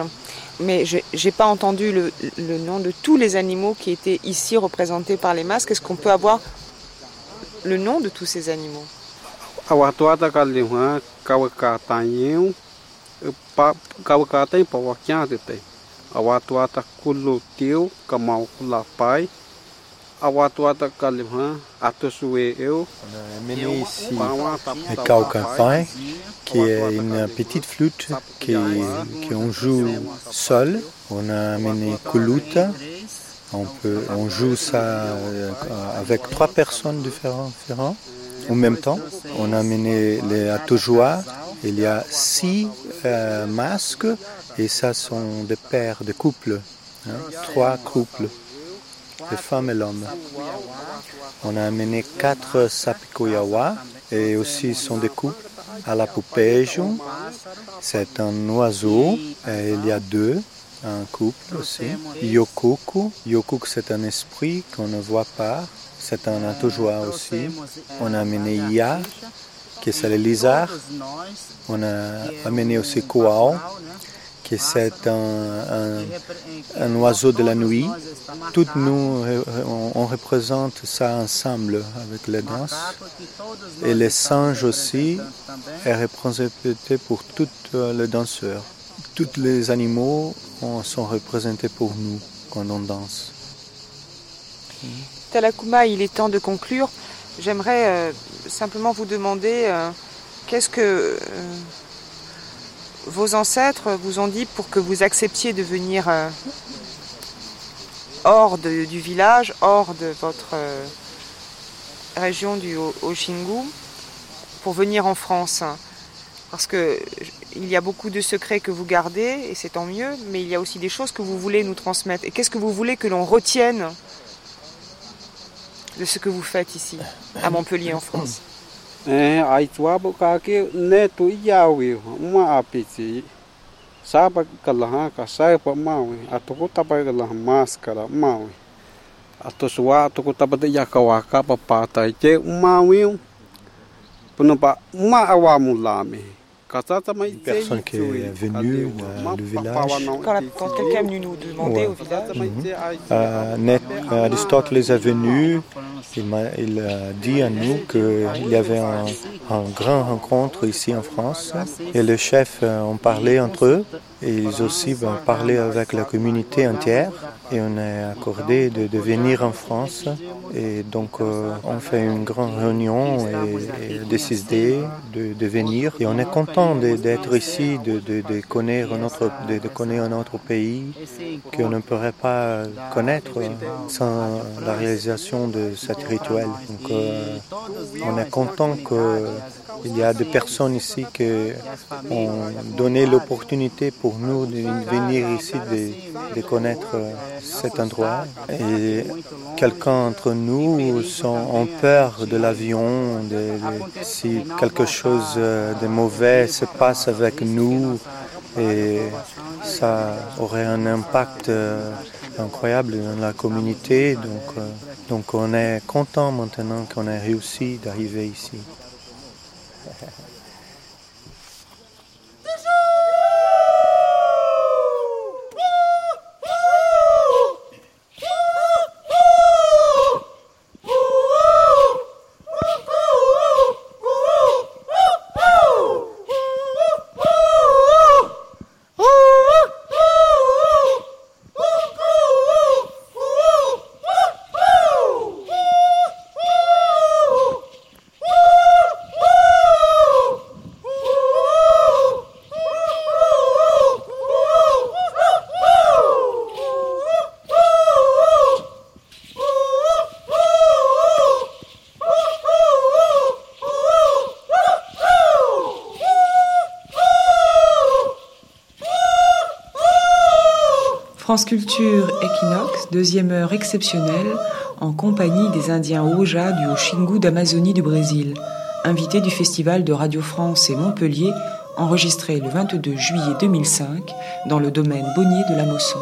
mais je n'ai pas entendu le, le nom de tous les animaux qui étaient ici représentés par les masques. Est-ce qu'on peut avoir le nom de tous ces animaux? Le kaukapai, qui est une petite flûte qui, qui on joue seul. On a amené kuluta. On, peut, on joue ça euh, avec trois personnes différentes, différentes en même temps. On a amené les atoujoirs. Il y a six euh, masques et ça sont des paires, des couples. hein, trois couples, les femmes et l'homme. On a amené quatre sapikoyawa et aussi sont des couples. à la. C'est un oiseau, il y a deux, un couple aussi. Yokuku. Yokuku, c'est un esprit qu'on ne voit pas. C'est un atout-joie aussi. On a amené Ya, qui c'est le lézard. On a amené aussi Koao, c'est un, un, oiseau de la nuit. Toutes nous, on, représente ça ensemble avec les danses. Et les singes aussi est représenté pour tous les danseurs. Tous les animaux sont représentés pour nous quand on danse. Talakuma, il est temps de conclure. J'aimerais euh, simplement vous demander euh, qu'est-ce que euh, vos ancêtres vous ont dit pour que vous acceptiez de venir euh, hors du village, hors de votre euh, région du Hoshingu, pour venir en France. Parce que j- il y a beaucoup de secrets que vous gardez, et c'est tant mieux, mais il y a aussi des choses que vous voulez nous transmettre. Et qu'est-ce que vous voulez que l'on retienne de ce que vous faites ici, à Montpellier, en France? Eh, ai tuabu kaki ne tu iyawi e ma apiti. Sapa kalaha ka saipa mawi atuku tapa kalaha maskara mawi. Atu suwa atuku tapa te yakawaka papata ike mawi. Penumpang ma awamu lami. Personne qui est venue dans le village. Quand, quelqu'un est venu nous demander Ouais. au village, Euh, Net- Aristote les a venus, il, m'a- il a dit à nous qu'il y avait un, un grand rencontre ici en France. Et les chefs euh, ont parlé entre eux et aussi ben, parlaient avec la communauté entière. Et on a accordé de, de venir en France. Et donc euh, on fait une grande réunion et, décidé de, de venir. Et on est content d'être ici, de, de, connaître notre, de, connaître un autre pays qu'on ne pourrait pas connaître sans la réalisation de cet rituel. Donc, euh, on est content qu'il y a des personnes ici qui ont donné l'opportunité pour nous de venir ici, de, connaître cet endroit. Et quelqu'un entre nous sont, ont peur de l'avion, si quelque chose de mauvais se passe avec nous, et ça aurait un impact euh, incroyable dans la communauté. Donc, euh, donc on est content maintenant qu'on ait réussi d'arriver ici. Ha ha ha. France Culture Equinox, deuxième heure exceptionnelle, en compagnie des Indiens Oja du Xingu d'Amazonie du Brésil, invités du Festival de Radio France et Montpellier, enregistré le 22 juillet 2005 dans le domaine Bonnier de la Mosson.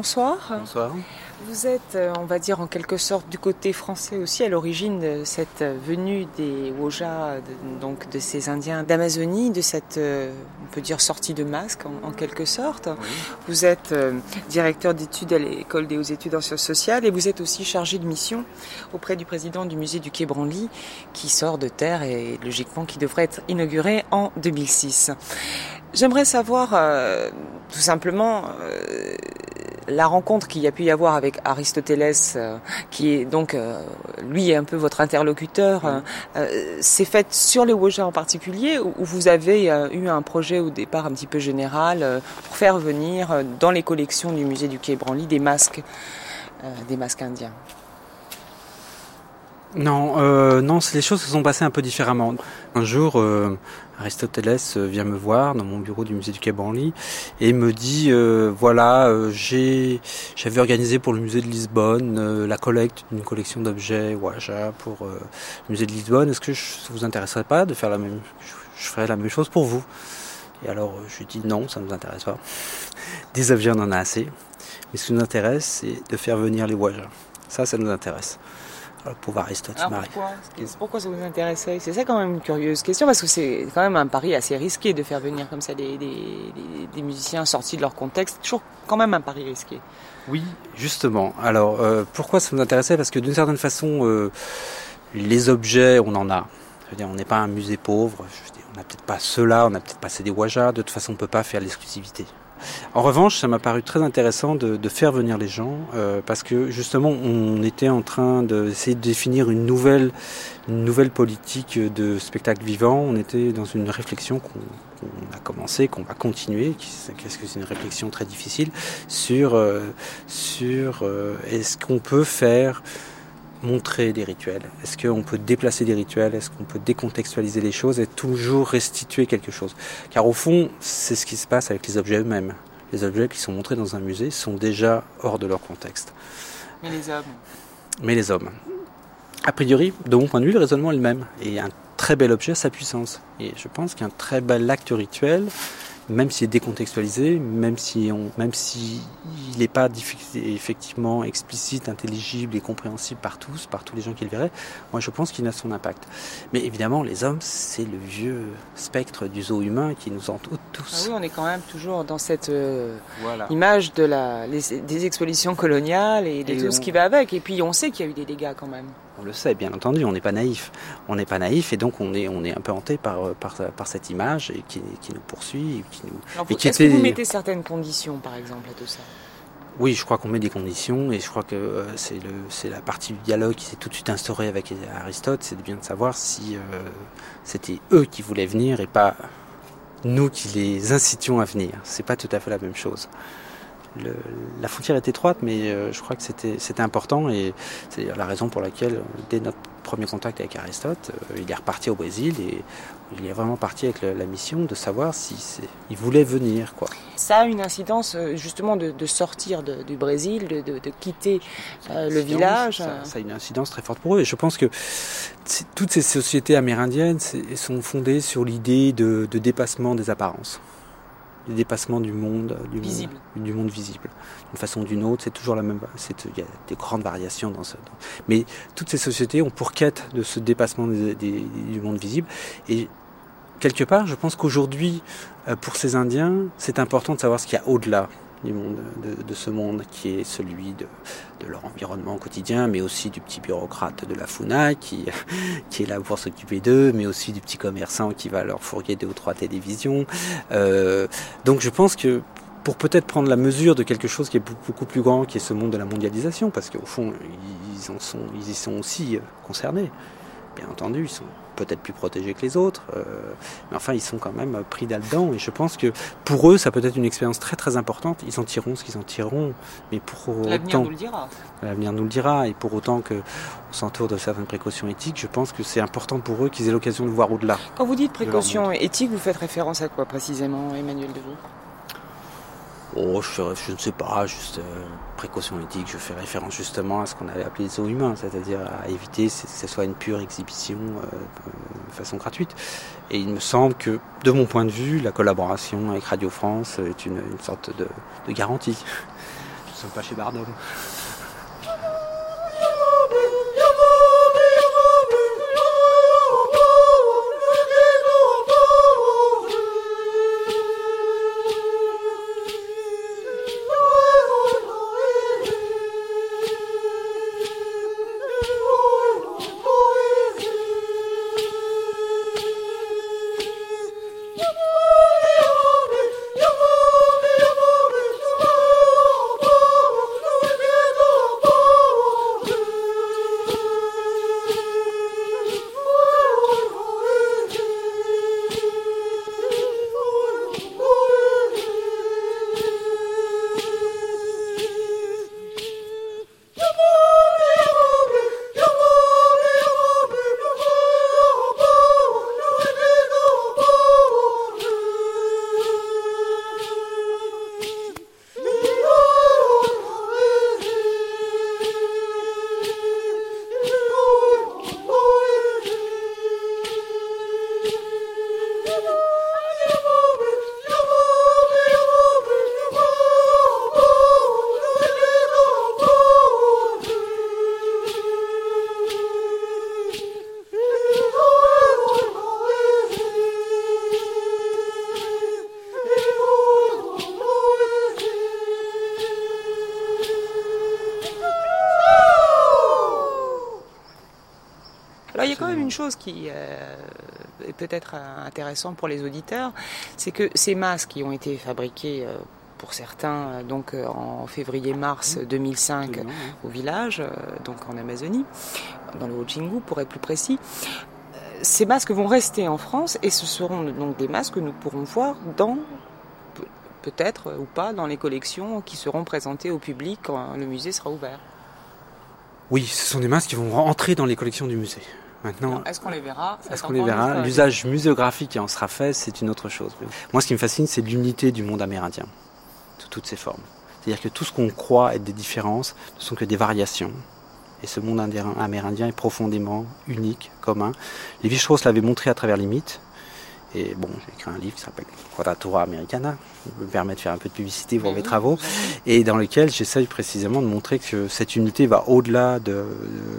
Bonsoir. Bonsoir. Vous êtes, euh, on va dire en quelque sorte, du côté français aussi à l'origine de cette venue des Woja, donc de ces Indiens d'Amazonie, de cette, euh, on peut dire, sortie de masque en, quelque sorte. Vous êtes euh, directeur d'études à l'école des hautes études en sciences sociales et vous êtes aussi chargé de mission auprès du président du musée du Quai Branly qui sort de terre et logiquement qui devrait être inauguré en 2006. J'aimerais savoir tout simplement la rencontre qu'il y a pu y avoir avec Aristoteles, euh, qui est donc euh, lui un peu votre interlocuteur, euh, s'est faite sur les Woja en particulier, ou vous avez eu un projet au départ un petit peu général pour faire venir dans les collections du musée du Quai Branly des masques indiens? Non, non, les choses se sont passées un peu différemment. Un jour, Aristoteles euh, vient me voir dans mon bureau du musée du Quai Branly et me dit euh, voilà euh, j'ai j'avais organisé pour le musée de Lisbonne la collecte d'une collection d'objets Waja pour le musée de Lisbonne. Est-ce que ça vous intéresserait pas de faire la même je, ferais la même chose pour vous? Et alors je lui dis non ça ne nous intéresse pas. Des objets on en a assez. Mais ce qui nous intéresse c'est de faire venir les Waja ça ça nous intéresse pour Aristote pourquoi, pourquoi ça vous intéressait C'est ça quand même une curieuse question, parce que c'est quand même un pari assez risqué de faire venir comme ça des, des, musiciens sortis de leur contexte. Toujours quand même un pari risqué. Oui, justement. Alors, euh, pourquoi ça vous intéressait? Parce que d'une certaine façon, euh, les objets, on en a. Je veux dire, on n'est pas un musée pauvre. on n'a peut-être pas ceux-là, on n'a peut-être pas des Waja. De toute façon, on ne peut pas faire l'exclusivité. En revanche, ça m'a paru très intéressant de, faire venir les gens euh, parce que justement, on était en train d'essayer de définir une nouvelle, politique de spectacle vivant. On était dans une réflexion qu'on a commencé, qu'on va continuer, qu'est-ce que c'est une réflexion très difficile sur euh, euh, est-ce qu'on peut faire montrer des rituels Est-ce qu'on peut déplacer des rituels? Est-ce qu'on peut décontextualiser les choses et toujours restituer quelque chose? Car au fond, c'est ce qui se passe avec les objets eux-mêmes. Les objets qui sont montrés dans un musée sont déjà hors de leur contexte. Mais les hommes Mais les hommes. A priori, de mon point de vue, le raisonnement est le même. Et un très bel objet a sa puissance. Et je pense qu'un très bel acte rituel même s'il est décontextualisé, même si on, même si il n'est pas effectivement explicite, intelligible et compréhensible par tous, par tous les gens qui le verraient, moi je pense qu'il a son impact. Mais évidemment, les hommes, c'est le vieux spectre du zoo humain qui nous entoure tous. Ah oui, on est quand même toujours dans cette euh, image de la, des expositions coloniales et de tout ce qui va avec. Et puis on sait qu'il y a eu des dégâts quand même. On le sait, bien entendu, on n'est pas naïf. On n'est pas naïf et donc on est, on est un peu hanté par, par, par cette image et qui, qui, nous poursuit. Qui nous, Est-ce que vous mettez certaines conditions, par exemple, à tout ça? Oui, je crois qu'on met des conditions et je crois que euh, c'est, la partie du dialogue qui s'est tout de suite instaurée avec Aristote, c'est bien de savoir si euh, c'était eux qui voulaient venir et pas nous qui les incitions à venir. C'est pas tout à fait la même chose la frontière est étroite, mais euh, je crois que c'était important et c'est la raison pour laquelle, dès notre premier contact avec Aristote, il est reparti au Brésil et il est vraiment parti avec la, mission de savoir si il voulait venir. Quoi. Ça a une incidence euh, justement de, sortir du Brésil, de, quitter le village. Ça, a une incidence très forte pour eux et je pense que toutes ces sociétés amérindiennes sont fondées sur l'idée de dépassement des apparences le dépassement du monde, du visible. Monde, du monde visible. D'une façon ou d'une autre, c'est toujours la même. Il y a des grandes variations dans ce. mais toutes ces sociétés ont pour quête de ce dépassement du monde visible. Et quelque part, je pense qu'aujourd'hui, euh, pour ces Indiens, c'est important de savoir ce qu'il y a au-delà du monde, de, ce monde qui est celui de, leur environnement quotidien, mais aussi du petit bureaucrate de la FUNA <laughs> qui, est là pour s'occuper d'eux, mais aussi du petit commerçant qui va leur fourguer deux ou trois télévisions. Euh, donc je pense que pour peut-être prendre la mesure de quelque chose qui est beaucoup plus grand, qui est ce monde de la mondialisation, parce qu'au fond, ils, en sont, ils y sont aussi euh, concernés, bien entendu, ils sont peut-être plus protégés que les autres, euh, mais enfin ils sont quand même pris là-dedans et je pense que pour eux ça peut être une expérience très très importante. Ils en tireront ce qu'ils en tireront, mais pour l'avenir nous le dira. L'avenir nous le dira et pour autant que on s'entoure de certaines précautions éthiques, je pense que c'est important pour eux qu'ils aient l'occasion de voir au-delà. Quand vous dites précautions éthiques, vous faites référence à quoi précisément, Emmanuel Devaux Oh, je, ne sais pas, juste euh, précaution éthique, je fais référence justement à ce qu'on avait appelé les zoos humains, c'est-à-dire à éviter que ce soit une pure exhibition, euh, de façon gratuite. Et il me semble que, de mon point de vue, la collaboration avec Radio France est une, une sorte de, de garantie. Nous ne sommes pas chez Bardot. Chose qui euh, est peut-être intéressante pour les auditeurs, c'est que ces masques qui ont été fabriqués euh, pour certains euh, donc en février-mars 2005 Absolument, au village, donc en Amazonie, dans le Haut-Jingu pour être plus précis, ces masques vont rester en France et ce seront donc des masques que nous pourrons voir dans pe- peut-être ou pas dans les collections qui seront présentées au public quand le musée sera ouvert. Oui, ce sont des masques qui vont rentrer dans les collections du musée. Maintenant, Est-ce qu'on les verra Est-ce qu'on les verra L'usage muséographique qui en sera fait, c'est une autre chose. Moi, ce qui me fascine, c'est l'unité du monde amérindien, sous toutes ses formes. C'est-à-dire que tout ce qu'on croit être des différences ne sont que des variations. Et ce monde indien- amérindien est profondément unique, commun. Lévi-Strauss l'avait montré à travers les mythes. Et bon, j'ai écrit un livre qui s'appelle Quadratura Americana. Je me permet de faire un peu de publicité pour mes oui, travaux. Et dans lequel j'essaye précisément de montrer que cette unité va au-delà de-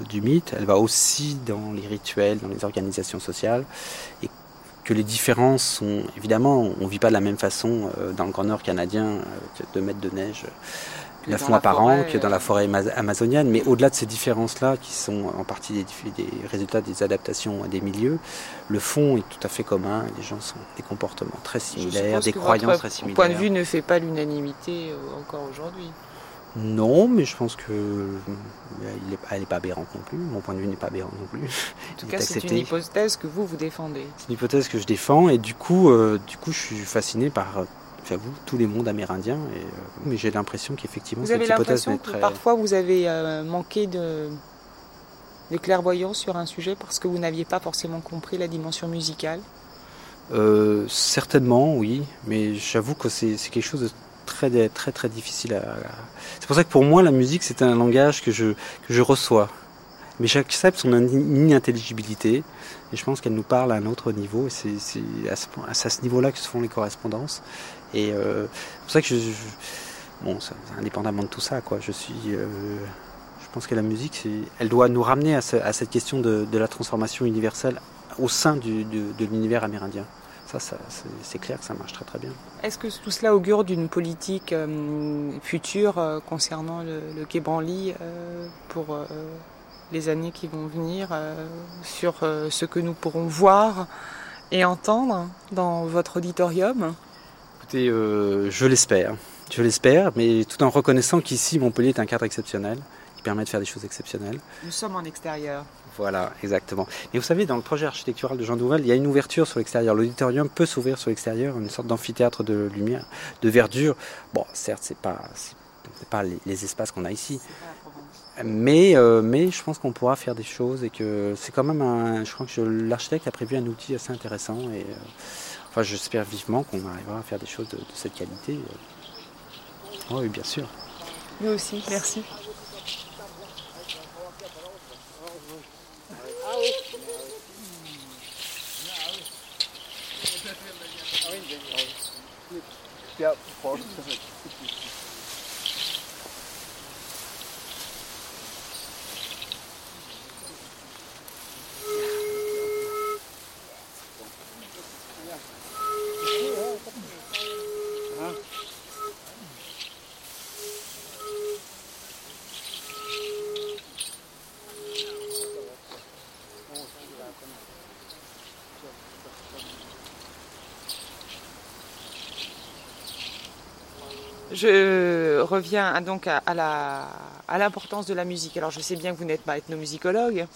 du mythe, elle va aussi dans les rituels, dans les organisations sociales, et que les différences sont, évidemment, on ne vit pas de la même façon euh, dans le Grand Nord canadien, que deux mètres de neige neuf mois la par forêt, an, que dans euh. la forêt ama- amazonienne, mais au-delà de ces différences-là, qui sont en partie des, résultats des adaptations des milieux, le fond est tout à fait commun, les gens sont des comportements très similaires, des croyances très similaires. point de vue ne fait pas l'unanimité euh, encore aujourd'hui. Non, mais je pense que euh, il est- elle n'est pas aberrante non plus. Mon point de vue n'est pas aberrant non plus. En tout Il cas, est c'est une hypothèse que vous, vous défendez. C'est une hypothèse que je défends et du coup, euh, du coup, je suis fasciné par, euh, j'avoue, tous les mondes amérindiens. Et, euh, mais j'ai l'impression qu'effectivement, cette hypothèse est très. parfois vous avez euh, manqué de, de clairvoyance sur un sujet parce que vous n'aviez pas forcément compris la dimension musicale? Euh, certainement, oui, mais j'avoue que c'est c'est quelque chose de très très très difficile à. à- C'est pour ça que pour moi, la musique, c'est un langage que je que je reçois, mais j'accepte son in- inintelligibilité et je pense qu'elle nous parle à un autre niveau. Et c'est à ce, niveau-là que se font les correspondances. Et euh, c'est pour ça que je, bon, indépendamment de tout ça, quoi, je suis. euh, je pense que la musique, elle doit nous ramener à, ce- à cette question de, la transformation universelle au sein de, l'univers amérindien. Ça, c'est- clair que ça marche très très bien. Est-ce que tout cela augure d'une politique euh, future concernant le, le pour les années qui vont venir, euh, sur euh, ce que nous pourrons voir et entendre dans votre auditorium Écoutez, euh, je l'espère. Je l'espère, mais tout en reconnaissant qu'ici, Montpellier est un cadre exceptionnel, qui permet de faire des choses exceptionnelles. Nous sommes en extérieur. Voilà, exactement. Et vous savez, dans le projet architectural de Jean Douval, il y a une ouverture sur l'extérieur. L'auditorium peut s'ouvrir sur l'extérieur, une sorte d'amphithéâtre de lumière, de verdure. Bon, certes, c'est pas, c'est pas les, les espaces qu'on a ici. Mais, euh, mais je pense qu'on pourra faire des choses et que c'est quand même un. Je crois que l'architecte a prévu un outil assez intéressant et euh, enfin j'espère vivement qu'on arrivera à faire des choses de, cette qualité. Euh. Oh oui, bien sûr. Nous aussi, merci. Ah merci. Reviens donc à, à l'importance de la musique. Alors je sais bien que vous n'êtes pas ethnomusicologue,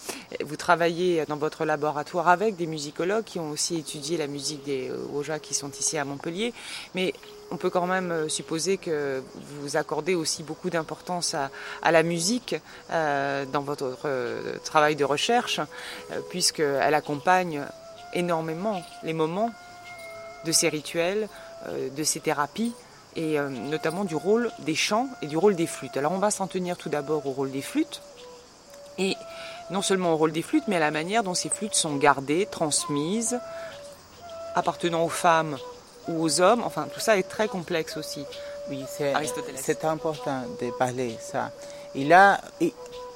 vous travaillez dans votre laboratoire avec des musicologues qui ont aussi étudié la musique des Oja qui sont ici à Montpellier, mais on peut quand même supposer que vous accordez aussi beaucoup d'importance à, la musique euh, dans votre euh, travail de recherche, euh, puisqu'elle accompagne énormément les moments de ces rituels, euh, de ces thérapies et euh, notamment du rôle des chants et du rôle des flûtes. Alors on va s'en tenir tout d'abord au rôle des flûtes, et non seulement au rôle des flûtes, mais à la manière dont ces flûtes sont gardées, transmises, appartenant aux femmes ou aux hommes. Enfin, tout ça est très complexe aussi. Oui, c'est important de parler ça. Il a,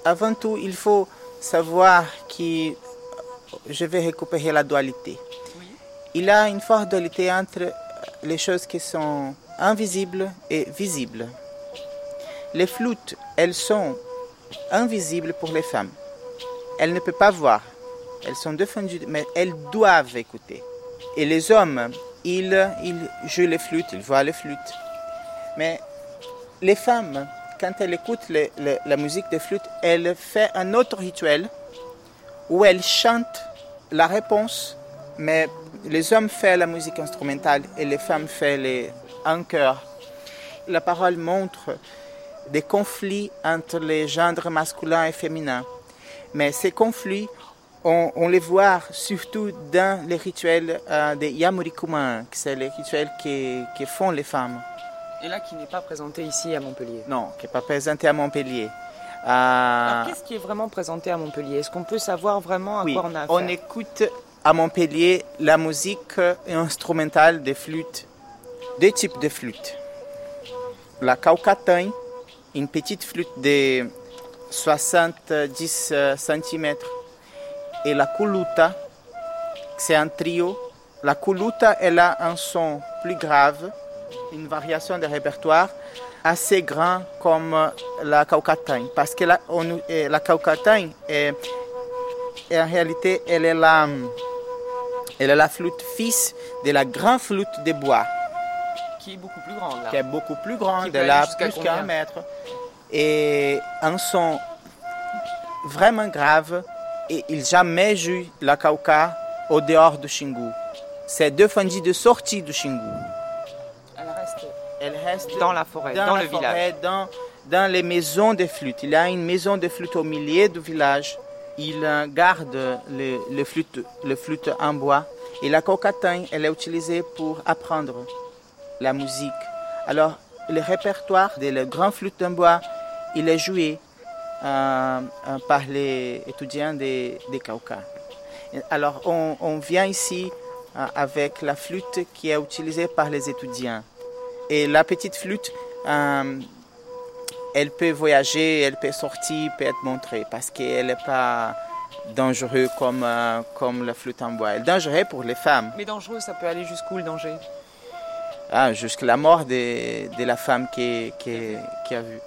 avant tout, il faut savoir que je vais récupérer la dualité. Il y a une forte dualité entre les choses qui sont invisibles et visibles. Les flûtes, elles sont invisibles pour les femmes. Elles ne peuvent pas voir. Elles sont défendues, mais elles doivent écouter. Et les hommes, ils, ils jouent les flûtes, ils voient les flûtes. Mais les femmes, quand elles écoutent la musique des flûtes, elles font un autre rituel où elles chantent la réponse, mais les hommes font la musique instrumentale et les femmes font les, un cœur. La parole montre des conflits entre les genres masculins et féminins. Mais ces conflits, on, les voit surtout dans les rituels euh, des Yamurikuman, qui sont les rituels qui, font les femmes. Et là, qui n'est pas présenté ici à Montpellier Non, qui n'est pas présenté à Montpellier. Euh, qu'est-ce qui est vraiment présenté à Montpellier? Est-ce qu'on peut savoir vraiment à quoi on a affaire? On écoute à Montpellier la musique instrumentale des flûtes deux types de flûtes. La caucatagne, une petite flûte de 70 cm, et la kuluta, c'est un trio. La kuluta, elle a un son plus grave, une variation de répertoire assez grand comme la caucatagne, parce que la, on, la caucatagne, est, en réalité, elle est la, elle est la flûte fils de la grande flûte de bois qui est beaucoup plus grande. Là. Qui est beaucoup plus grande, de là plus qu'un mètre. Et un son vraiment grave. Et il jamais joue la kauka au dehors du Xingu. C'est défendu de sortie du Xingu. Elle reste, Elle reste dans la forêt, dans, le village. Dans, dans les maisons de flûte. Il y a une maison de flûte au milieu du village. Il garde le, le, flûte, le flûte en bois. Et la cocatin, elle est utilisée pour apprendre la musique. Alors, le répertoire des grands flûtes en bois, il est joué euh, euh, par les étudiants des, des Caucas. Alors, on, vient ici euh, avec la flûte qui est utilisée par les étudiants. Et la petite flûte, elle peut voyager, elle peut sortir, peut être montrée parce qu'elle n'est pas dangereuse comme, comme la flûte en bois. Elle est dangereuse pour les femmes. Mais dangereux, ça peut aller jusqu'où le danger? Ah, jusqu'à la mort de, de la femme qui, qui, qui a vu.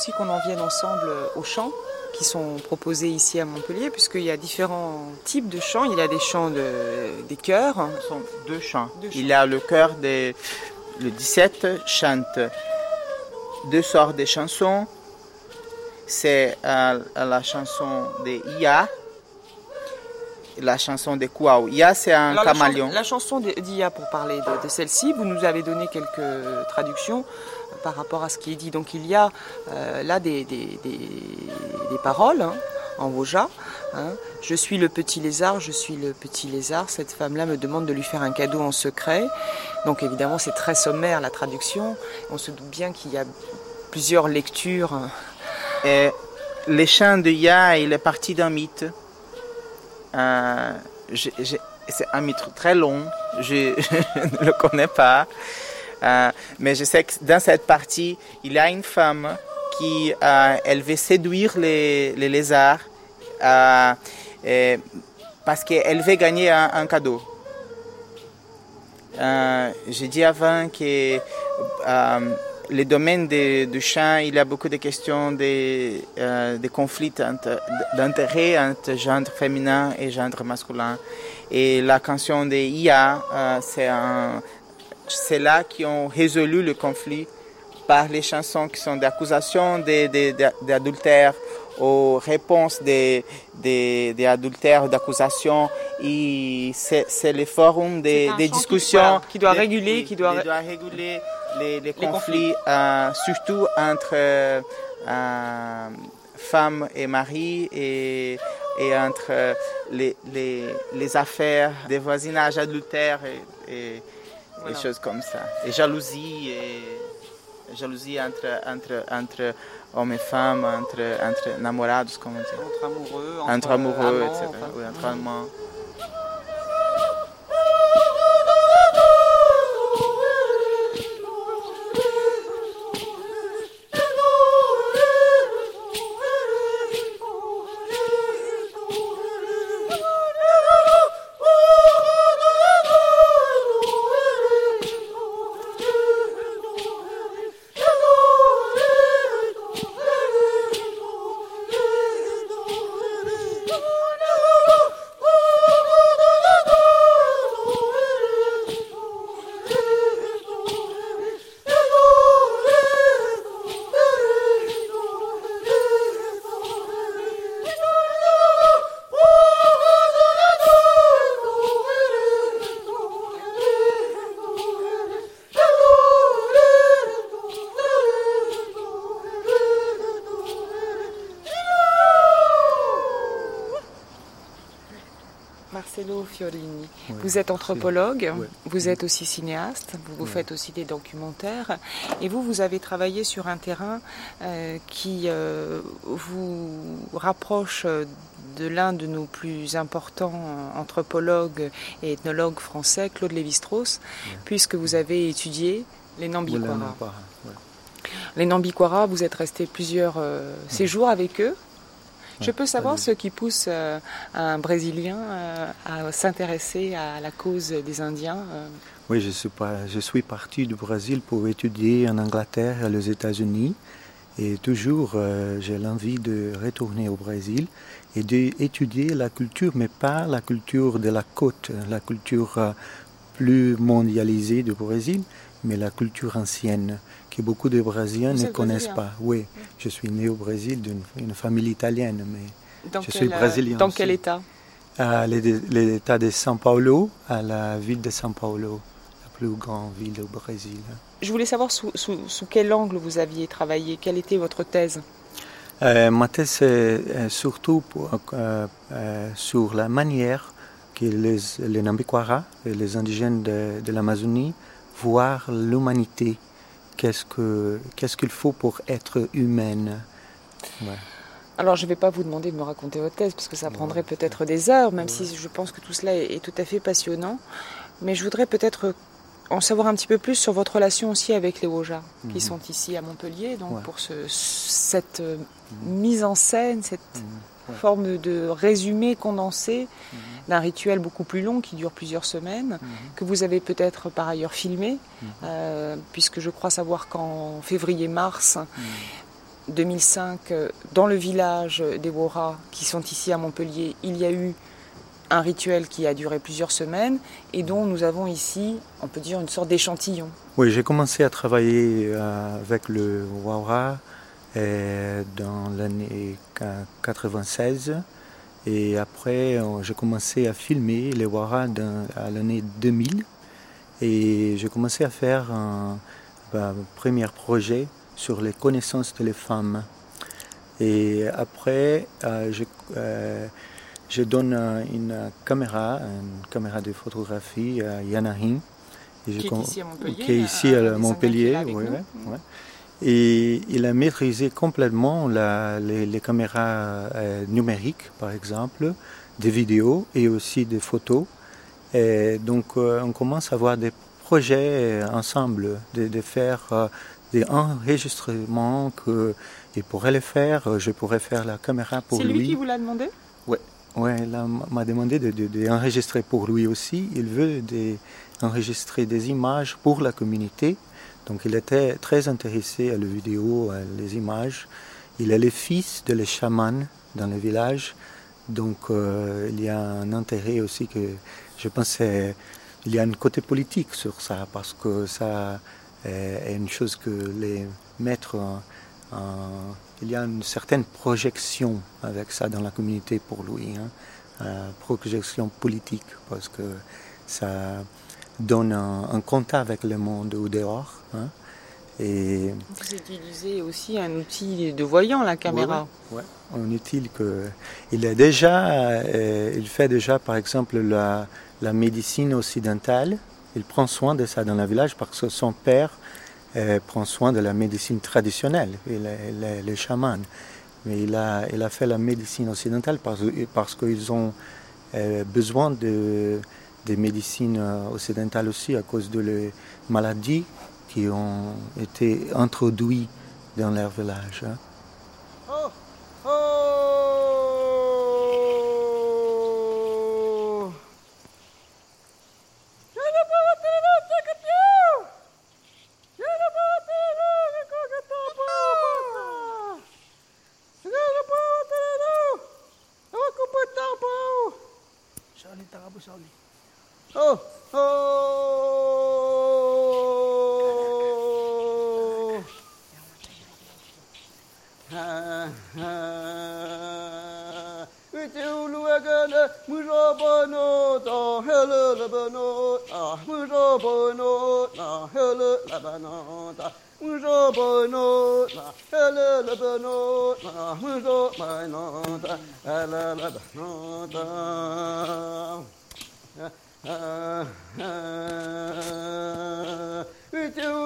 Aussi qu'on en vienne ensemble aux chants qui sont proposés ici à Montpellier, puisqu'il y a différents types de chants. Il y a des chants de, des chœurs. Ce sont deux chants. Il y a le chœur des le 17 chante deux sortes de chansons. C'est euh, la chanson de Ia, la chanson de Kouaou. Ia, c'est un Alors, caméléon. La, chan- la chanson d'Ia, pour parler de, de celle-ci, vous nous avez donné quelques traductions par rapport à ce qui est dit. Donc il y a euh, là des, paroles hein, en Voja. hein. Je suis le petit lézard, je suis le petit lézard. Cette femme-là me demande de lui faire un cadeau en secret. Donc évidemment, c'est très sommaire la traduction. On se doute bien qu'il y a plusieurs lectures. Et le chant de Ya, il est parti d'un mythe. Euh, c'est un mythe très long, je <laughs> ne le connais pas. Euh, mais je sais que dans cette partie, il y a une femme qui euh, elle veut séduire les, lézards euh, parce qu'elle veut gagner un, cadeau. J'ai dit avant que le domaine du chant, il y a beaucoup de questions de, euh, conflits entre- d'intérêt entre genre féminin et genre masculin. Et la canción de Ia, c'est un- c'est là qui ont résolu le conflit par les chansons qui sont d'accusations d'adultère aux réponses des des des adultères d'accusations c'est le forum des, qui- discussions qui doit réguler, qui doit- réguler les, les conflits, conflits. euh, surtout entre euh, euh, femmes et maris et, et entre les, les, les affaires des voisinages adultères et, et, Voilà. et choses comme ça. Et jalousie, et jalousie entre, entre, entre hommes et femmes, entre, entre namorados, comme on dit. Entre amoureux, Entre, amoureux, amants, etc. enfin. Oui, entre amants. Vous êtes anthropologue, Ouais. vous êtes aussi cinéaste, vous, vous Ouais. faites aussi des documentaires, et vous, vous avez travaillé sur un terrain euh, qui euh, vous rapproche euh, de l'un de nos plus importants anthropologues et ethnologues français, Claude Lévi-Strauss, puisque vous avez étudié les Nambiquara. Les Nambiquara, vous êtes resté plusieurs euh, séjours avec eux. Je peux savoir ce qui pousse euh, un Brésilien euh, à s'intéresser à la cause des Indiens euh, Oui, je suis, pas, je suis parti du Brésil pour étudier en Angleterre et aux États-Unis. Et toujours, euh, j'ai l'envie de retourner au Brésil et d'étudier la culture, mais pas la culture de la côte, la culture euh, plus mondialisée du Brésil, mais la culture ancienne, que beaucoup de Brésiliens Vous ne connaissent brésilien pas. Oui, je suis né au Brésil d'une une famille italienne, mais dans Je quel, suis euh, brésilien Dans aussi. quel état l'é- l'État de São Paulo, à la ville de São Paulo, la plus grande ville au Brésil. Je voulais savoir sous, sous- sous quel angle vous aviez travaillé, quelle était votre thèse? Euh, ma thèse est euh, surtout pour- euh, euh, sur la manière que les, les Nambiquara, les indigènes de, de l'Amazonie, voient l'humanité. Qu'est-ce que qu'est-ce qu'il faut pour être humaine Ouais. Alors je ne vais pas vous demander de me raconter votre thèse parce que ça prendrait peut-être des heures, même si je pense que tout cela est, est tout à fait passionnant. Mais je voudrais peut-être en savoir un petit peu plus sur votre relation aussi avec les Woja qui sont ici à Montpellier, donc Mhm. Pour ce, cette euh, mise en scène, cette, forme de résumé condensé mhm. d'un rituel beaucoup plus long qui dure plusieurs semaines, mhm. que vous avez peut-être par ailleurs filmé, mhm. euh, puisque je crois savoir qu'en février-mars 2005, euh, dans le village des Wora, qui sont ici à Montpellier, il y a eu un rituel qui a duré plusieurs semaines et dont nous avons ici, on peut dire, une sorte d'échantillon. Oui, j'ai commencé à travailler euh, avec le Wara euh, dans l'année 96 et après euh, j'ai commencé à filmer les Wara à l'année 2000 et j'ai commencé à faire un, bah, premier projet sur les connaissances de les femmes. Et après, je, je donne une caméra, une caméra de photographie à Yanahin. Qui est ici à Montpellier. Qui est ici à, Montpellier, oui, Et il a maîtrisé complètement les, caméras euh, numériques, par exemple, des vidéos et aussi des photos. Et donc, euh, on commence à avoir des projets ensemble, de, faire euh, des enregistrements qu'il pourrait les faire. Je pourrais faire la caméra pour lui. C'est lui qui vous l'a demandé? Oui. Oui, il m'a demandé d'enregistrer de, pour lui aussi. Il veut enregistrer des images pour la communauté. Donc il était très intéressé à la vidéo, à les images. Il est le fils de les chamans dans le village. Donc euh, il y a un intérêt aussi que je pense qu'il y a un côté politique sur ça parce que ça est une chose que les maîtres il y a une certaine projection avec ça dans la communauté pour lui, hein. euh, projection politique, parce que ça donne un, contact avec le monde au dehors. Hein. Et Vous utilisez aussi un outil de voyant, la caméra. Oui, un outil que il est déjà, euh, il fait déjà par exemple la, la médecine occidentale. Il prend soin de ça dans le village parce que son père prend soin de la médecine traditionnelle, les, les, chamans. Mais il a, il a fait la médecine occidentale parce, parce qu'ils ont euh, besoin de, des médecines euh, occidentales aussi à cause de les maladies qui ont été introduites dans leur village. Hein. Oh, oh.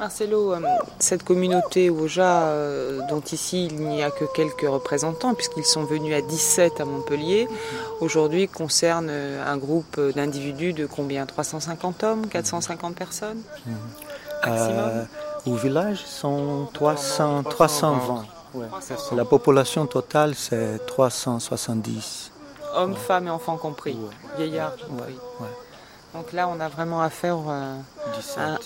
Marcelo, euh, cette communauté Oja, euh, dont ici il n'y a que quelques représentants, puisqu'ils sont venus à 17 à Montpellier, aujourd'hui concerne euh, un groupe d'individus de combien? 350 hommes 450 personnes? Au village, sont 300, 320. La population totale, c'est 370. Hommes, femmes et enfants compris. Vieillards compris. Donc là, on a vraiment affaire euh,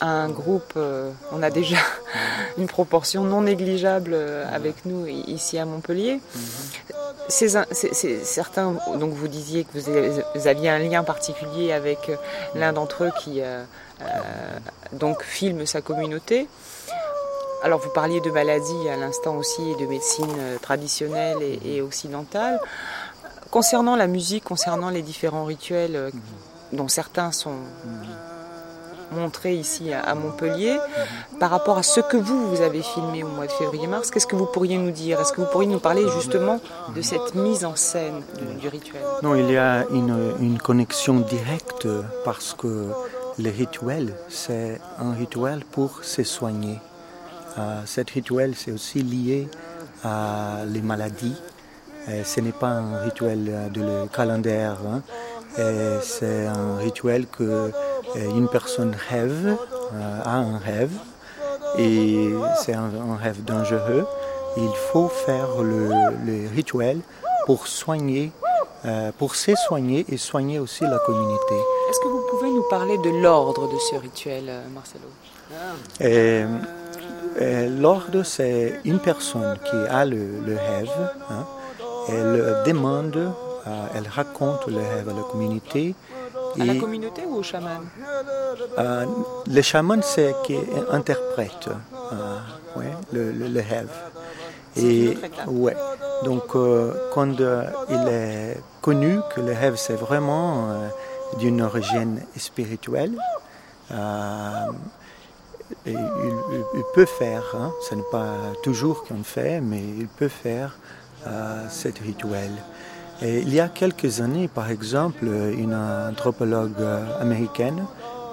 à, un groupe, euh, on a déjà <laughs> une proportion non négligeable euh, avec nous ici à Montpellier. Mhm. certains, donc vous disiez que vous, aviez un lien particulier avec l'un d'entre eux qui donc filme sa communauté. Alors vous parliez de maladies à l'instant aussi et de médecine traditionnelle et, occidentale. Concernant la musique, concernant les différents rituels mhm dont certains sont montrés ici à Montpellier, par rapport à ce que vous, vous avez filmé au mois de février-mars, qu'est-ce que vous pourriez nous dire? Est-ce que vous pourriez nous parler justement de cette mise en scène du, rituel? Non, il y a une, connexion directe parce que le rituel, c'est un rituel pour se soigner. euh, cet rituel, c'est aussi lié à les maladies. Et ce n'est pas un rituel de le calendrier, hein. Et c'est un rituel que une personne rêve, a un rêve, et c'est un, un rêve dangereux. Il faut faire le, le rituel pour soigner, euh, pour se soigner et soigner aussi la communauté. Est-ce que vous pouvez nous parler de l'ordre de ce rituel, euh, Marcelo? Et, L'ordre, c'est une personne qui a le, le rêve. hein. elle demande, euh, elle raconte le rêve à la communauté. À la communauté ou au chaman Euh, le chaman, c'est qui interprète euh, ouais, le, le- le rêve. Et, ouais. Donc, euh, quand euh, il est connu que le rêve, c'est vraiment euh, d'une origine spirituelle, euh, et il, peut faire, hein, ce n'est pas toujours qu'on fait, mais il peut faire euh, cet rituel. Il y a quelques années, par exemple, une anthropologue américaine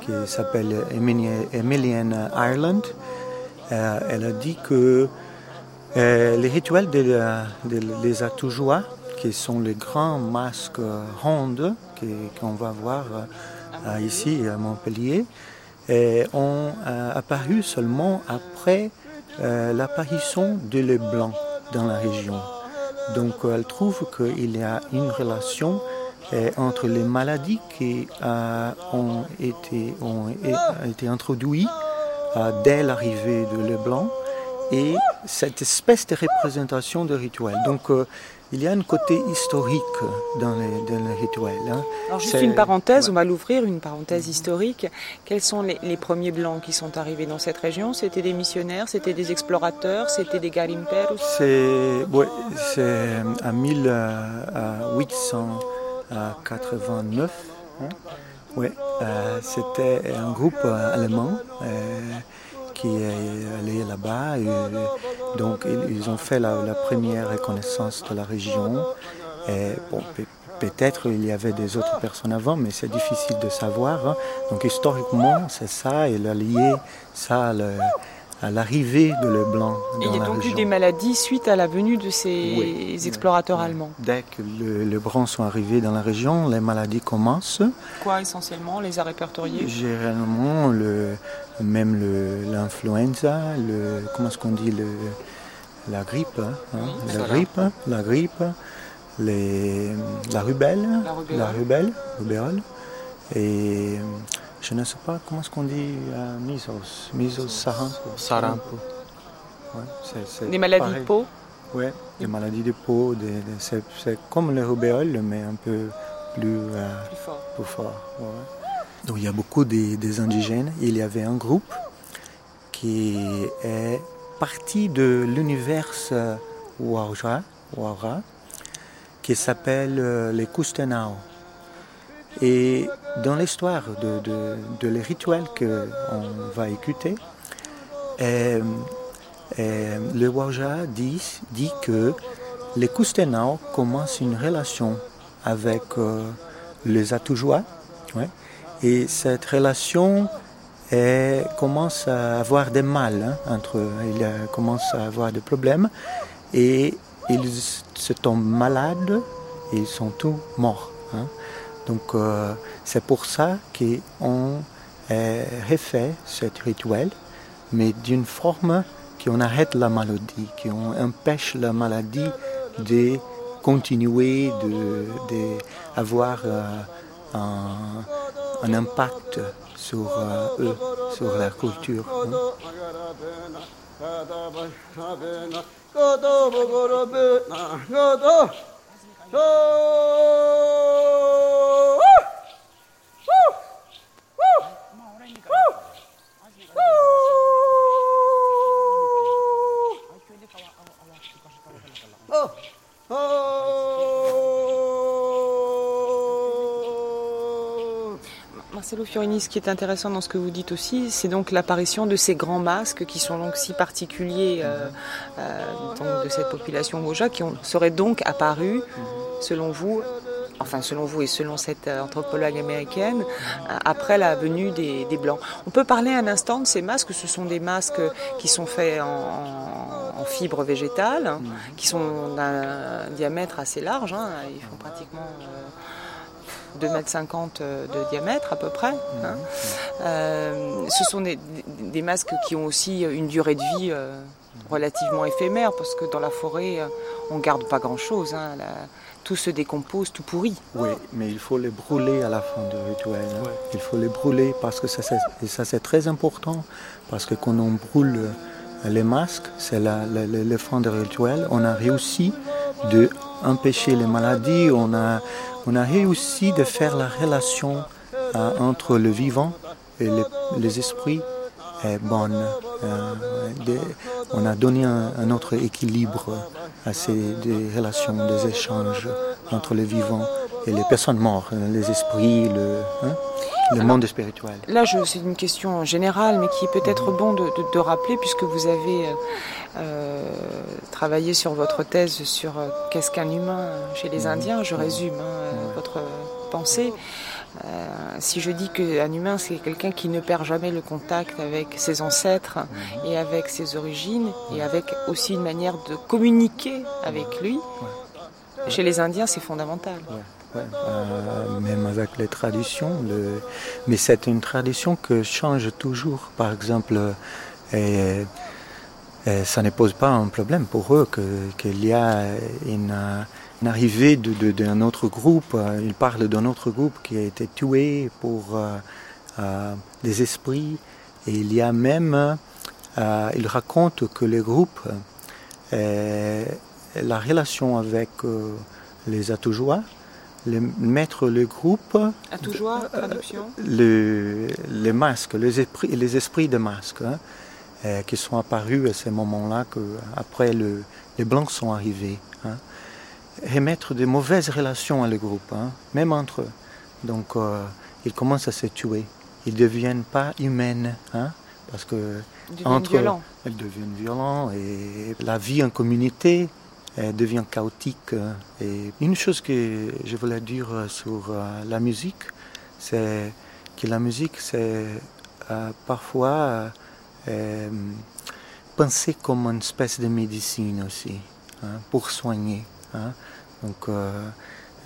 qui s'appelle Emilie- Emilienne Ireland, euh, elle a dit que euh, les rituels des de, Atoujois, qui sont les grands masques rondes qu'on va voir euh, ici à Montpellier, ont apparu seulement après l'apparition de les blancs dans la région. Donc elle trouve qu'il y a une relation euh, entre les maladies qui euh, ont, été, introduites euh, dès l'arrivée de les blancs et cette espèce de représentation de rituel. Il y a un côté historique dans les, dans les rituels. hein. Alors juste une parenthèse, on va l'ouvrir, une parenthèse historique. Quels sont les, les premiers blancs qui sont arrivés dans cette région? C'était des missionnaires, c'était des explorateurs, c'était des garimperos C'est ouais, c'est en 1889. hein. Ouais, euh, c'était un groupe euh, allemand euh, qui est allé là-bas. et, donc ils, ont fait la, première reconnaissance de la région. Et, Peut-être il y avait des autres personnes avant, mais c'est difficile de savoir. hein. Donc historiquement, c'est ça, il a lié ça le- à l'arrivée de le blanc dans il y a la donc région. eu des maladies suite à la venue de ces Oui, explorateurs allemands. Dès que le- les Blancs sont arrivés dans la région, les maladies commencent. Quoi essentiellement Les a répertoriés Généralement, le, même le- l'influenza, le, comment est-ce qu'on dit, le, la grippe, hein, la Voilà. grippe, la grippe, les, la rubelle, La rubéole. la rubelle, rubéole, et je ne sais pas comment est-ce qu'on dit, euh. Sarampo. Ouais, c'est- c'est Des maladies pareil. de peau Oui, des maladies de peau, des- des- c'est, c'est comme le rubéole, mais un peu plus, euh, Plus fort. plus fort, ouais. Donc il y a beaucoup des, des indigènes. Il y avait un groupe qui est parti de l'univers euh, Waura, Waura, qui s'appelle les Kustenao. Et dans l'histoire de, les rituels qu'on va écouter, euh, euh, le Waja dit, que les Kustenao commencent une relation avec euh, les Atoujois. et cette relation commence à avoir des mal hein, entre eux. Il euh, commence à avoir des problèmes et ils se tombent malades et ils sont tous morts. Hein. Donc euh, c'est pour ça qu'on euh, refait ce rituel, mais d'une forme qu'on arrête la maladie, qu'on empêche la maladie de continuer, de, de avoir euh, un, impact sur euh, eux, sur leur culture. hein. Marcelo Fiorini, ce qui est intéressant dans ce que vous dites aussi, c'est donc l'apparition de ces grands masques qui sont donc si particuliers euh, euh, de cette population Woja, qui ont, seraient donc apparus, selon vous, enfin selon vous et selon cette anthropologue américaine, après la venue des, Blancs. On peut parler un instant de ces masques, ce sont des masques qui sont faits en, en fibres végétales, hein, qui sont d'un diamètre assez large, hein. ils font pratiquement... 2,50 m de diamètre à peu près. Hein. Euh, ce sont des, masques qui ont aussi une durée de vie euh, relativement éphémère parce que dans la forêt, euh, on garde pas grand-chose. Hein. Tout se décompose, tout pourrit. Oui, mais il faut les brûler à la fin du rituel. Hein. Il faut les brûler parce que ça, c'est très important parce que quand on brûle les masques, c'est le fin du rituel, on a réussi de empêcher les maladies, on a, on a réussi de faire la relation euh, entre le vivant et les, esprits est bonne. Euh, on a donné un, autre équilibre à ces relations, des échanges entre le vivant et les personnes mortes, les esprits, le, hein, le monde spirituel. Là, c'est une question générale, mais qui est peut-être bon de, rappeler, puisque vous avez euh, travaillé sur votre thèse sur qu'est-ce qu'un humain chez les Indiens. Je résume hein, votre pensée. Euh, si je dis qu'un humain, c'est quelqu'un qui ne perd jamais le contact avec ses ancêtres et avec ses origines, et avec aussi une manière de communiquer avec lui, chez les Indiens, c'est fondamental. Euh, même avec les traditions, mais c'est une tradition que change toujours. Par exemple, et, ça ne pose pas un problème pour eux qu'il y a une une arrivée d'un autre groupe. Il parle d'un autre groupe qui a été tué pour euh, euh, des esprits. Et il y a même, euh, il raconte que les groupes, la relation avec les Atoujois, les, mettre le groupe. Atoujois, traduction le, Les masques, les esprits, les esprits de masques, hein, qui sont apparus à ce moment-là, après le, les Blancs sont arrivés. Hein remettre de mauvaises relations à le groupe, hein, même entre eux. Donc euh, ils commencent à se tuer. Ils ne deviennent pas humaines, hein, parce que ils entre violents. elles deviennent violents et la vie en communauté devient chaotique. Et une chose que je voulais dire sur euh, la musique, c'est que la musique, c'est euh, parfois pensée comme une espèce de médecine aussi, hein, pour soigner. Hein. Donc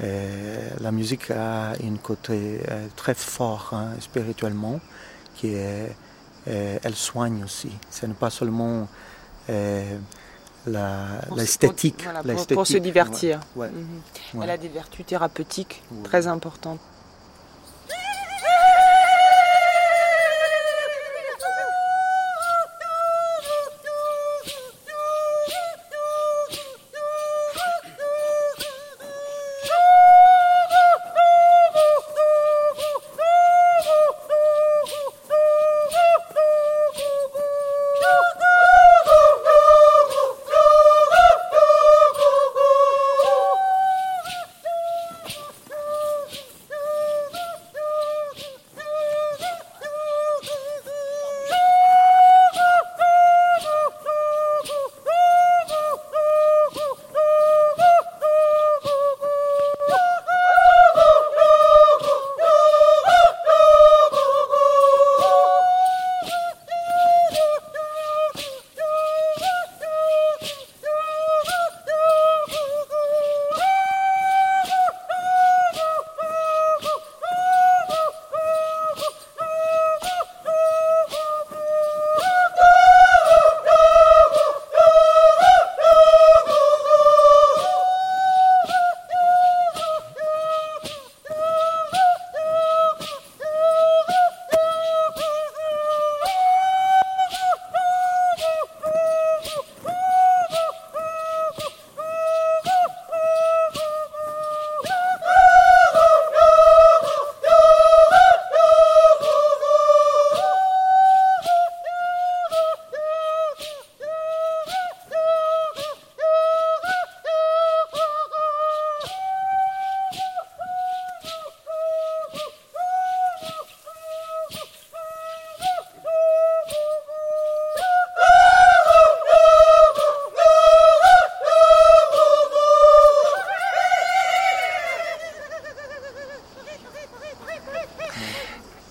euh, la musique a un côté euh, très fort hein, spirituellement, qui est, elle soigne aussi. Ce n'est pas seulement euh, l'esthétique. pour, se divertir. Mhm. Elle a des vertus thérapeutiques très importantes.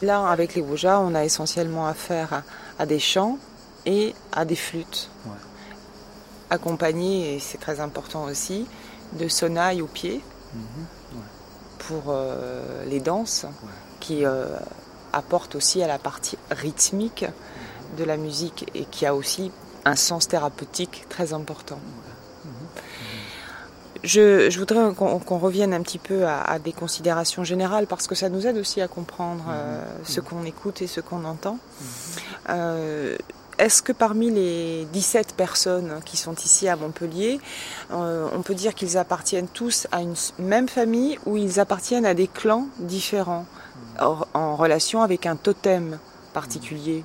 Là, avec les Woja, on a essentiellement affaire à, des chants et à des flûtes. Accompagnés, et c'est très important aussi, de sonailles aux pieds mhm, pour euh, les danses qui euh, apportent aussi à la partie rythmique de la musique et qui a aussi un sens thérapeutique très important. Je, voudrais qu'on revienne un petit peu à, des considérations générales parce que ça nous aide aussi à comprendre euh, ce qu'on écoute et ce qu'on entend. Euh, est-ce que parmi les 17 personnes qui sont ici à Montpellier, euh, on peut dire qu'ils appartiennent tous à une même famille ou ils appartiennent à des clans différents en relation avec un totem particulier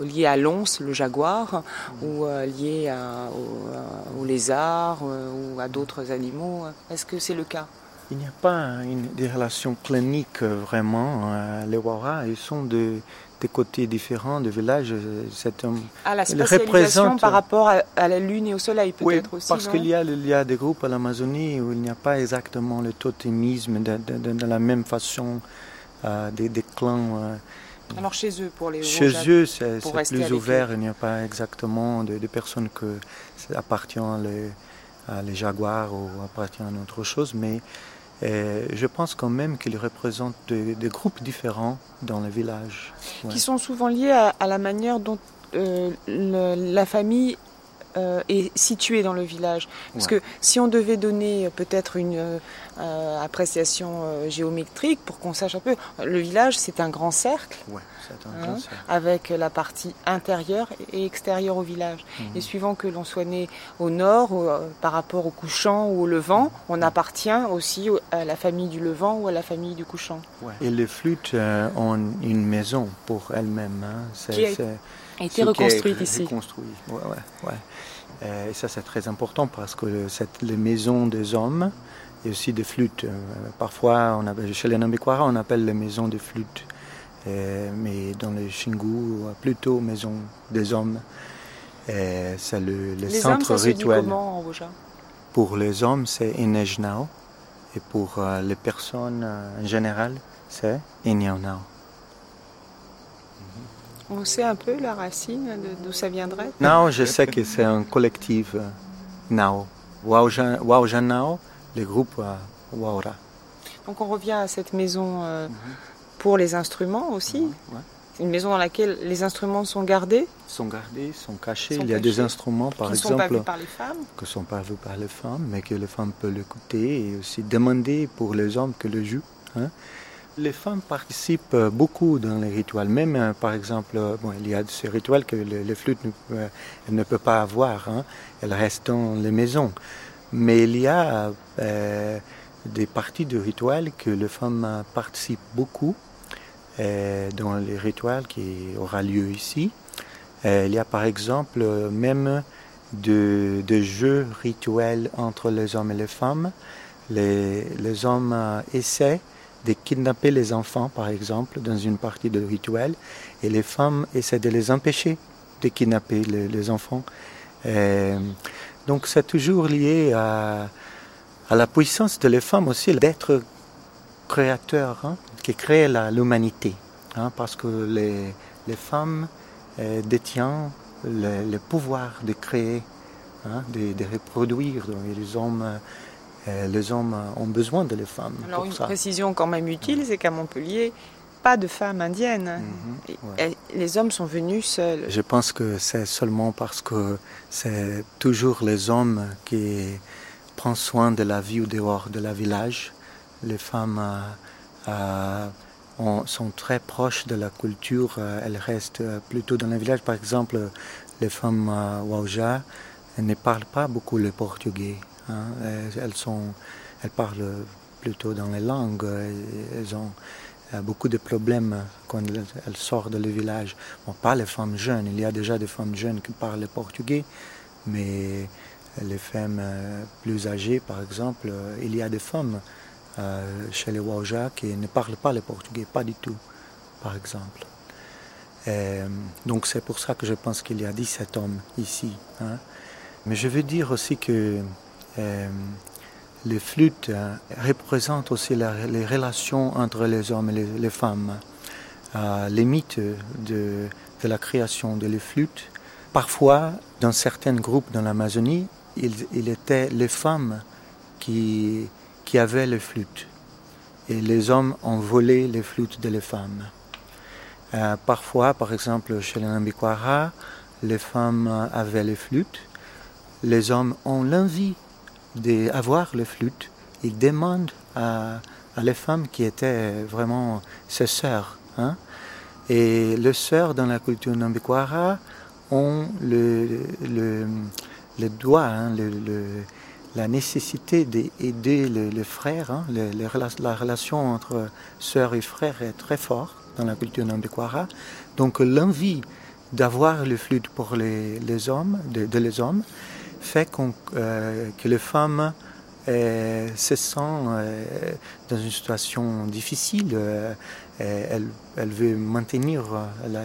euh, lié à l'once, le jaguar, ou euh, lié à, au, lézard ou à d'autres animaux. Est-ce que c'est le cas? Il n'y a pas une, des relations cliniques vraiment. les Wara, ils sont de, des côtés différents du village. C'est un, ah, la par rapport à, la lune et au soleil peut-être oui, aussi. Parce qu'il y, a, il y a des groupes à l'Amazonie où il n'y a pas exactement le totémisme de, de, la même façon des, des, clans. Alors chez eux, pour les Chez eux, c'est plus ouvert. Il n'y a pas exactement de, personnes que appartiennent les, les jaguars ou appartiennent à autre chose, mais euh, je pense quand même qu'ils représentent des, groupes différents dans le village. Qui sont souvent liés à, la manière dont euh, la famille euh, est situé dans le village. Parce que si on devait donner peut-être une euh, appréciation euh, géométrique pour qu'on sache un peu, le village c'est un grand cercle, hein, avec la partie intérieure et extérieure au village. Mhm. Et suivant que l'on soit né au nord, par rapport au couchant ou au levant, on appartient aussi à la famille du levant ou à la famille du couchant. Et les flûtes ont une maison pour elles-mêmes. Hein. Qui a été reconstruite ici. Euh, et ça, c'est très important parce que c'est les maisons des hommes et aussi des flûtes. Euh, parfois, on appelle, chez les Nambikwara, on appelle les maisons des flûtes. Euh, mais dans les Shingu, plutôt maison des hommes. C'est le, les centre hommes, ça rituel. Se dit comment, en pour les hommes, c'est Inejnao. Et pour les personnes en général, c'est Inyaunao. On sait un peu la racine d'où ça viendrait? Non, je sais que c'est un collectif euh, Nao. Wauja Nao, le groupe euh, Waura. Donc on revient à cette maison euh, pour les instruments aussi C'est une maison dans laquelle les instruments sont gardés? Sont gardés, sont cachés. Il y a des instruments, par qui exemple. Qui ne sont pas vus par les femmes? Que sont pas vus par les femmes, mais que les femmes peuvent l'écouter et aussi demander pour les hommes que le jouent. Hein. Les femmes participent euh, beaucoup dans les rituels. Même, euh, par exemple, euh, bon, il y a ces rituels que les, flûtes ne, ne peuvent pas avoir. Hein. Elles restent dans les maisons. Mais il y a des parties de rituels que les femmes participent beaucoup dans les rituels qui aura lieu ici. il y a par exemple même de, jeux rituels entre les hommes et les femmes. Les, les hommes essaient de kidnapper les enfants, par exemple, dans une partie de rituel, et les femmes essaient de les empêcher de kidnapper les, enfants. Euh, donc c'est toujours lié à, à, la puissance de les femmes aussi d'être créateurs, hein, qui créent l'humanité, hein, parce que les, les femmes euh, détiennent le, pouvoir de créer, hein, de, de, reproduire. Et les hommes les hommes ont besoin de les femmes. Alors une précision quand même utile, c'est qu'à Montpellier, pas de femmes indiennes. Mhm, les hommes sont venus seuls. Je pense que c'est seulement parce que c'est toujours les hommes qui prennent soin de la vie au dehors de la village. Les femmes euh, euh, sont très proches de la culture, elles restent plutôt dans le village. Par exemple, les femmes Wauja ne parlent pas beaucoup le portugais. Hein. Elles, sont, elles parlent plutôt dans les langues. Elles ont euh, beaucoup de problèmes quand elles sortent de le village. Bon, pas les femmes jeunes. Il y a déjà des femmes jeunes qui parlent le portugais, mais les femmes euh, plus âgées, par exemple, euh, il y a des femmes chez les Wauja qui ne parlent pas le portugais, pas du tout, par exemple. donc c'est pour ça que je pense qu'il y a 17 hommes ici. Hein. Mais je veux dire aussi que euh, les flûtes euh, représentent aussi les relations entre les hommes et les, femmes. les mythes de, la création de les flûtes. Parfois, dans certains groupes dans l'Amazonie, il, était les femmes qui, avaient les flûtes. Et les hommes ont volé les flûtes de les femmes. Euh, parfois, par exemple, chez les Nambikwara, les femmes avaient les flûtes. Les hommes ont l'envie d'avoir les flûtes. Ils demandent à, les femmes qui étaient vraiment ses sœurs. Hein. Et les sœurs dans la culture Nambikwara ont le, le, le doigt, hein, la nécessité d'aider les, frères. Hein. la relation entre sœurs et frères est très forte dans la culture Nambikwara. Donc l'envie d'avoir le flûte pour les, hommes, de, les hommes, fait euh, que les femmes euh, se sentent euh, dans une situation difficile. elles, veulent maintenir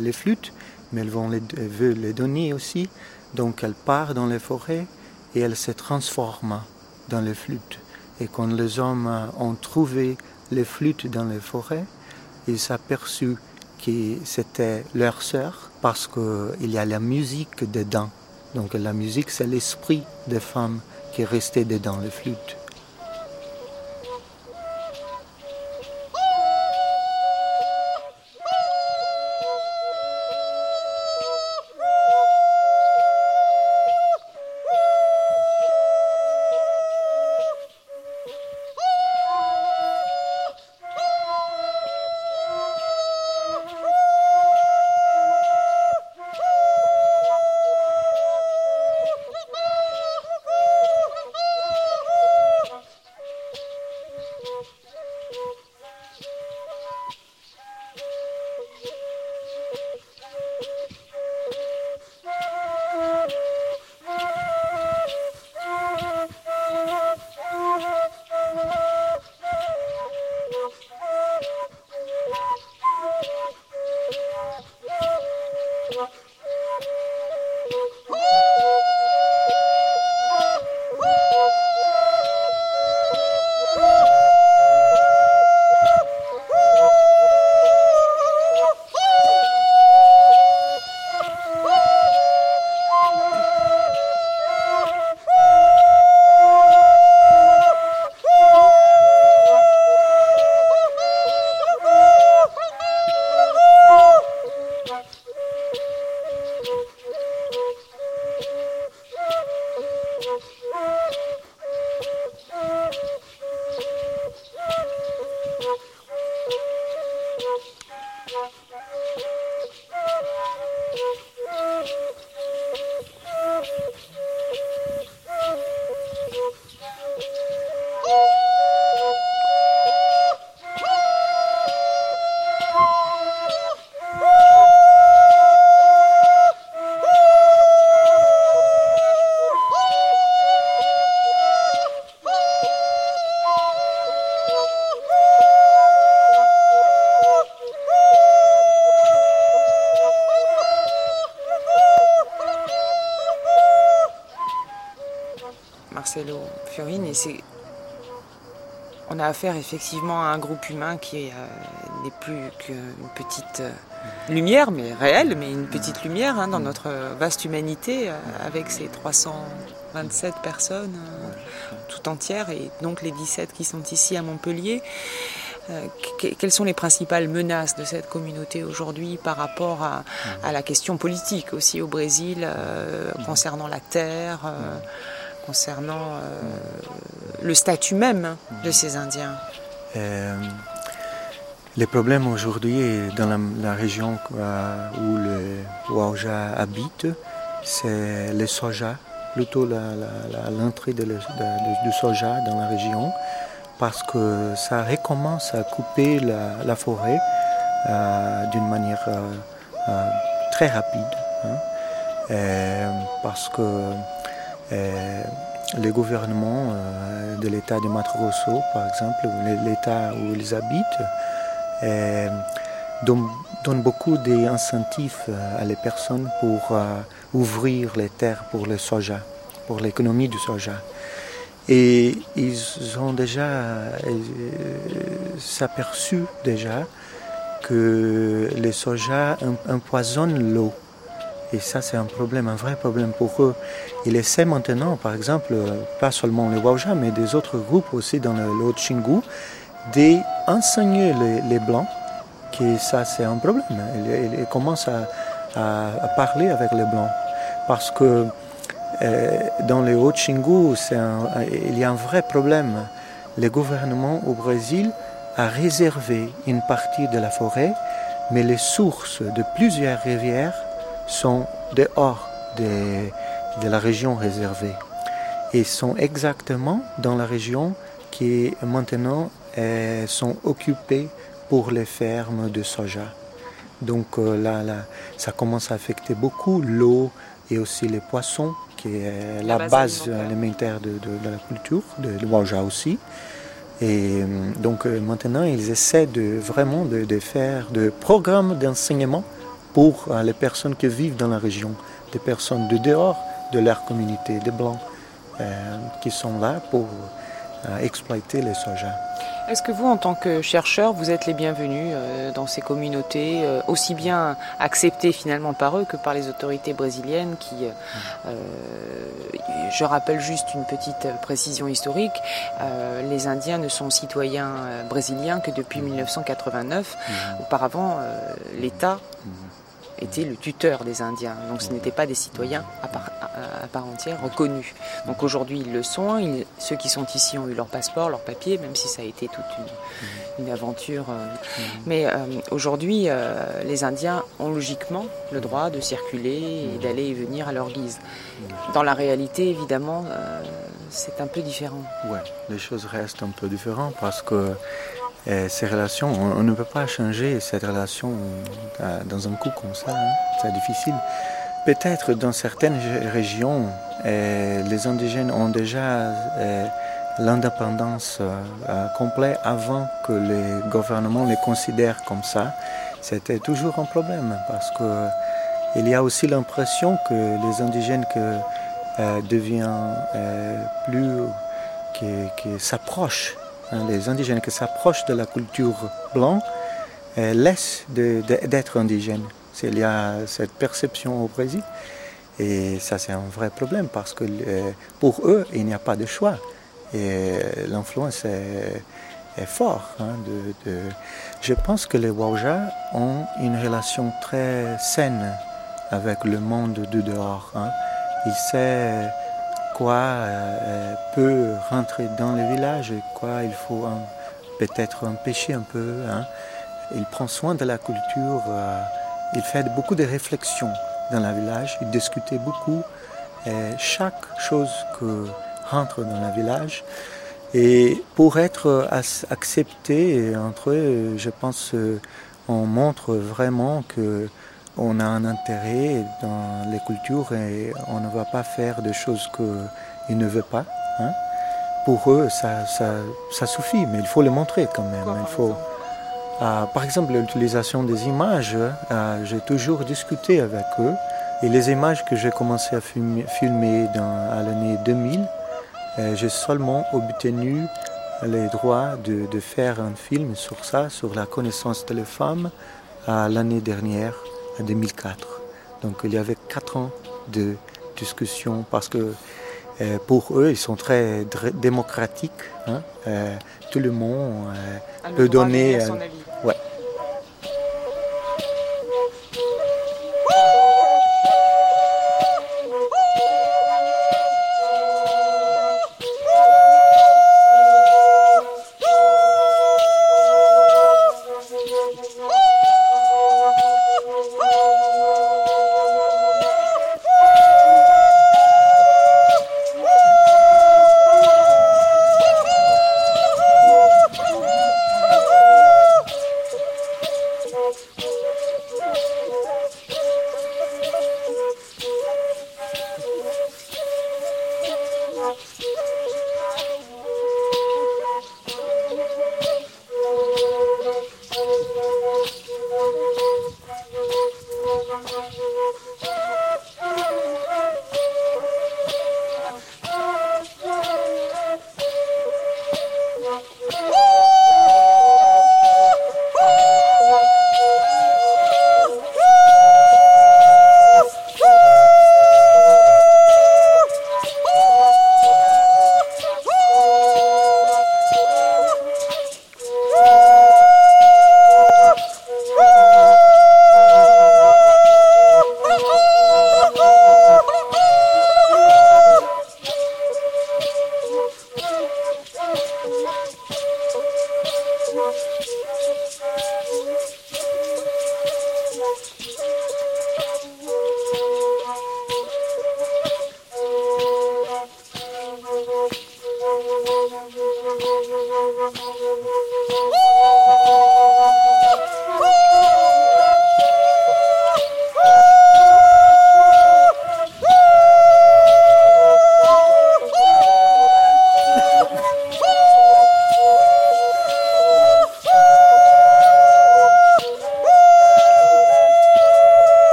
les flûtes, mais elles, vont les, veulent les donner aussi. Donc elles partent dans les forêts et elles se transforment dans les flûtes. Et quand les hommes ont trouvé les flûtes dans les forêts, ils s'aperçurent que c'était leur sœur parce qu'il y a la musique dedans. Donc la musique, c'est l'esprit des femmes qui est dedans les flûtes. On a affaire effectivement à un groupe humain qui euh, n'est plus qu'une petite euh, lumière, mais réelle, mais une petite lumière hein, dans notre vaste humanité, euh, avec ces 327 personnes tout entières, et donc les 17 qui sont ici à Montpellier. quelles sont les principales menaces de cette communauté aujourd'hui par rapport à, la question politique aussi au Brésil, concernant la terre concernant le statut même de ces Indiens euh, Les problèmes aujourd'hui dans la, région euh, où les Waouja habitent, c'est le soja, plutôt l'entrée du soja dans la région, parce que ça recommence à couper la, forêt d'une manière très rapide. Hein. parce que euh, les gouvernements euh, de l'État de Mato Grosso, par exemple, l'État où ils habitent, euh, donnent, beaucoup d'incentives à les personnes pour ouvrir les terres pour le soja, pour l'économie du soja. Et ils ont déjà s'aperçu déjà que les soja empoisonnent l'eau. Et ça, c'est un problème, un vrai problème pour eux. Ils essaient maintenant, par exemple, pas seulement les Wauja, mais des autres groupes aussi dans le, le Chingu, d'enseigner les, Blancs que ça, c'est un problème. Ils, commencent à, parler avec les Blancs. Parce que euh, dans le Haut-Chingu, il y a un vrai problème. Le gouvernement au Brésil a réservé une partie de la forêt, mais les sources de plusieurs rivières sont dehors de, de la région réservée et sont exactement dans la région qui maintenant euh, sont occupées pour les fermes de soja. Donc euh, là, là, ça commence à affecter beaucoup l'eau et aussi les poissons, qui est la, la base, alimentaire de, de, de, la culture, de, de Waja aussi. Et euh, donc euh, maintenant, ils essaient de, vraiment de, de faire des programmes d'enseignement pour euh, les personnes qui vivent dans la région, des personnes de dehors de leur communauté, des Blancs, euh, qui sont là pour euh, exploiter les soja. Est-ce que vous, en tant que chercheur, vous êtes les bienvenus dans ces communautés, aussi bien acceptés finalement par eux que par les autorités brésiliennes qui, euh, je rappelle juste une petite précision historique, les Indiens ne sont citoyens brésiliens que depuis 1989. Mmh. Auparavant, l'État mmh était le tuteur des Indiens. Donc ce n'étaient pas des citoyens à part, à, à part, entière reconnus. Donc aujourd'hui ils le sont. Ils, ceux qui sont ici ont eu leur passeport, leur papier, même si ça a été toute une, une aventure. Euh. Mais euh, aujourd'hui, euh, les Indiens ont logiquement le droit de circuler et d'aller et venir à leur guise. Dans la réalité, évidemment, euh, c'est un peu différent. Ouais, les choses restent un peu différentes parce que et ces relations, on, ne peut pas changer cette relation euh, dans un coup comme ça, hein. c'est difficile. Peut-être dans certaines régions, euh, les indigènes ont déjà euh, l'indépendance complète avant que les gouvernements les considèrent comme ça. C'était toujours un problème parce que il y a aussi l'impression que les indigènes que, deviennent plus, qui s'approchent les indigènes qui s'approchent de la culture blanche euh, laissent d'être indigènes. Il y a cette perception au Brésil. Et ça, c'est un vrai problème parce que euh, pour eux, il n'y a pas de choix. Et l'influence est, forte. Hein. Je pense que les Wauja ont une relation très saine avec le monde de dehors. Hein. Ils savent quoi euh, peut rentrer dans le village quoi il faut peut-être empêcher un peu. Hein. Il prend soin de la culture, euh, il fait beaucoup de réflexions dans le village, il discute beaucoup chaque chose que rentre dans le village. Et pour être accepté entre eux, je pense on montre vraiment que on a un intérêt dans les cultures et on ne va pas faire des choses qu'ils ne veulent pas. Hein. Pour eux, ça, ça, ça, suffit, mais il faut le montrer quand même. il faut, euh, par exemple, l'utilisation des images, euh, j'ai toujours discuté avec eux. Et les images que j'ai commencé à filmer, filmer dans, à l'année 2000, euh, j'ai seulement obtenu les droits de, de, faire un film sur ça, sur la connaissance de les femmes, l'année dernière en 2004. Donc il y avait quatre ans de discussion parce que euh, pour eux, ils sont très démocratiques. Hein? Euh, tout le monde euh, peut donner. Son avis. Ouais.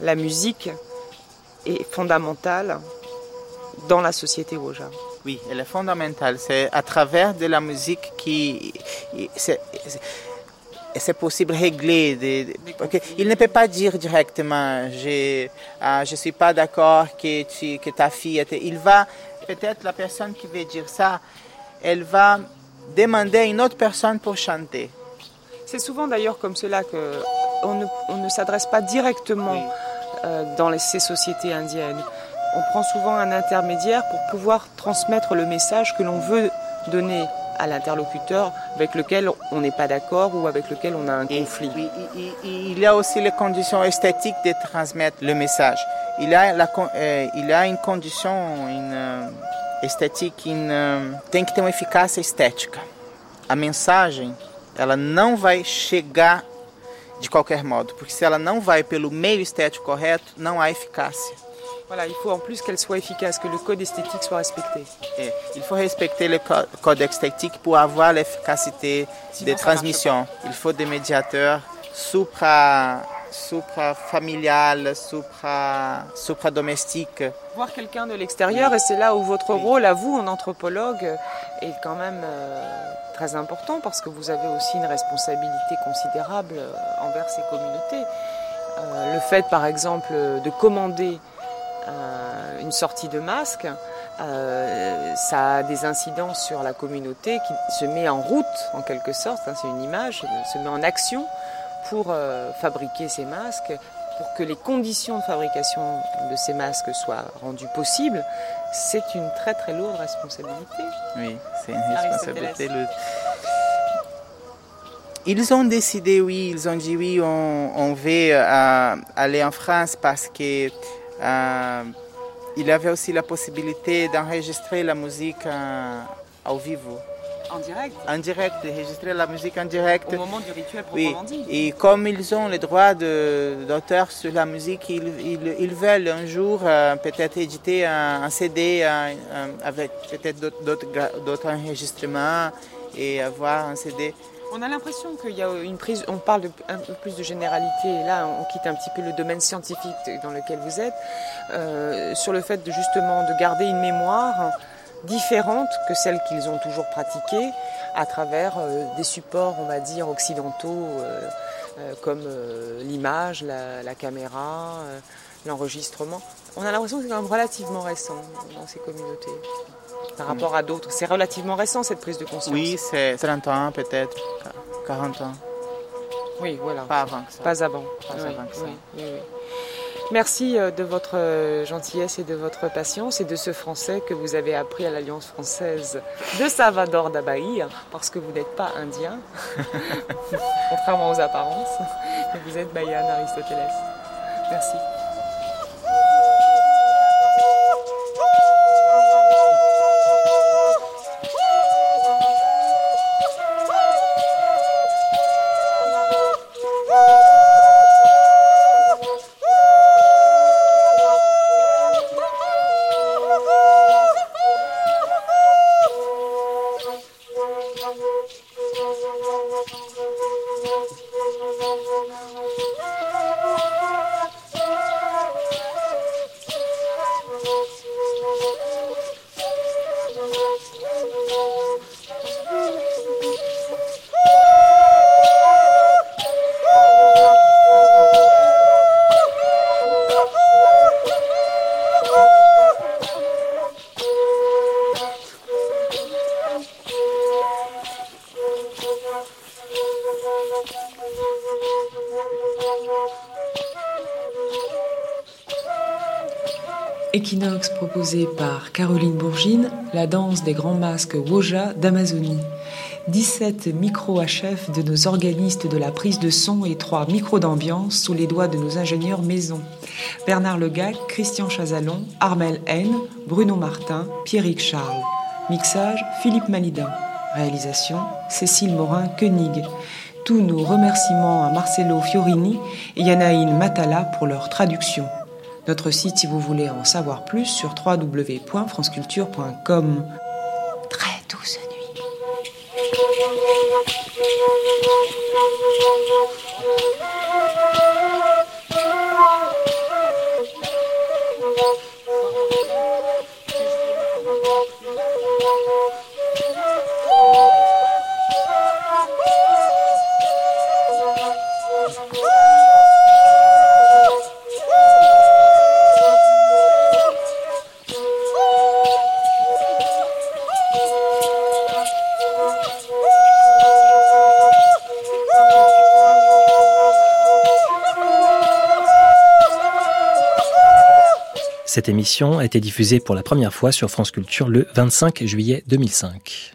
La musique est fondamentale dans la société Woja. Oui, elle est fondamentale. C'est à travers de la musique qui c'est possible de régler. Il ne peut pas dire directement je ne je suis pas d'accord que, que ta fille était. Il va, peut-être la personne qui veut dire ça, elle va demander à une autre personne pour chanter. C'est souvent d'ailleurs comme cela que on ne, ne s'adresse pas directement euh, dans ces sociétés indiennes. On prend souvent un intermédiaire pour pouvoir transmettre le message que l'on veut donner à l'interlocuteur avec lequel on n'est pas d'accord ou avec lequel on a un conflit. il y a aussi les conditions esthétiques de transmettre le message. Il y a, la, euh, il y a une condition une, euh, esthétique, une, tem que ter uma eficácia estética. A mensagem, ela não vai chegar de qualquer modo, porque se ela não vai pelo meio estético correto, não há eficácia. Voilà, il faut en plus qu'elle soit efficace, que le code esthétique soit respecté. Il faut respecter le code esthétique pour avoir l'efficacité de transmission. Il faut des médiateurs supra supra-familial, supra-domestique. Voir quelqu'un de l'extérieur, et c'est là où votre rôle à vous, en anthropologue, est quand même euh, très important, parce que vous avez aussi une responsabilité considérable euh, envers ces communautés. Euh, le fait, par exemple, de commander une sortie de masque, ça a des incidences sur la communauté qui se met en route, en quelque sorte, hein, c'est une image, se met en action pour euh, fabriquer ces masques, pour que les conditions de fabrication de ces masques soient rendues possibles, c'est une très très lourde responsabilité. Oui, c'est une responsabilité lourde. Ils ont décidé, oui, ils ont dit oui, on, veut euh, aller en France parce que euh, il avait aussi la possibilité d'enregistrer la musique au vivo. En direct En direct, enregistrer la musique en direct. Au moment du rituel proprement oui. Et comme ils ont le droit d'auteur sur la musique, ils, ils, veulent un jour euh, peut-être éditer un, CD avec peut-être d'autres enregistrements et avoir un CD. On a l'impression qu'il y a une prise, on parle de, un peu plus de généralité, et là on quitte un petit peu le domaine scientifique dans lequel vous êtes, euh, sur le fait de justement de garder une mémoire différentes que celles qu'ils ont toujours pratiquées à travers euh, des supports, on va dire, occidentaux euh, euh, comme l'image, la, caméra, l'enregistrement. On a l'impression que c'est quand même relativement récent dans ces communautés par rapport à d'autres. C'est relativement récent cette prise de conscience. Oui, c'est 30 ans peut-être, 40 ans. Oui, voilà. Pas avant que ça. Pas avant. Pas avant que ça. Merci euh, de votre euh, gentillesse et de votre patience et de ce français que vous avez appris à l'Alliance française de Salvador da Bahia, parce que vous n'êtes pas indien, <laughs> contrairement aux apparences, mais vous êtes Bahian Aristoteles. Merci. Équinoxe proposé par Caroline Bourgine, la danse des grands masques Woja d'Amazonie. 17 micros à chef de nos organistes de la prise de son et 3 micros d'ambiance sous les doigts de nos ingénieurs maison. Bernard Legac, Christian Chazalon, Armel N, Bruno Martin, Pierrick Charles. Mixage, Philippe Malidin. Réalisation, Cécile Morin-Koenig. Tous nos remerciements à Marcelo Fiorini et Yanaïne Matala pour leur traduction. Notre site, si vous voulez en savoir plus, sur www.franceculture.com. Très douce nuit. Cette émission a été diffusée pour la première fois sur France Culture le 25 juillet 2005.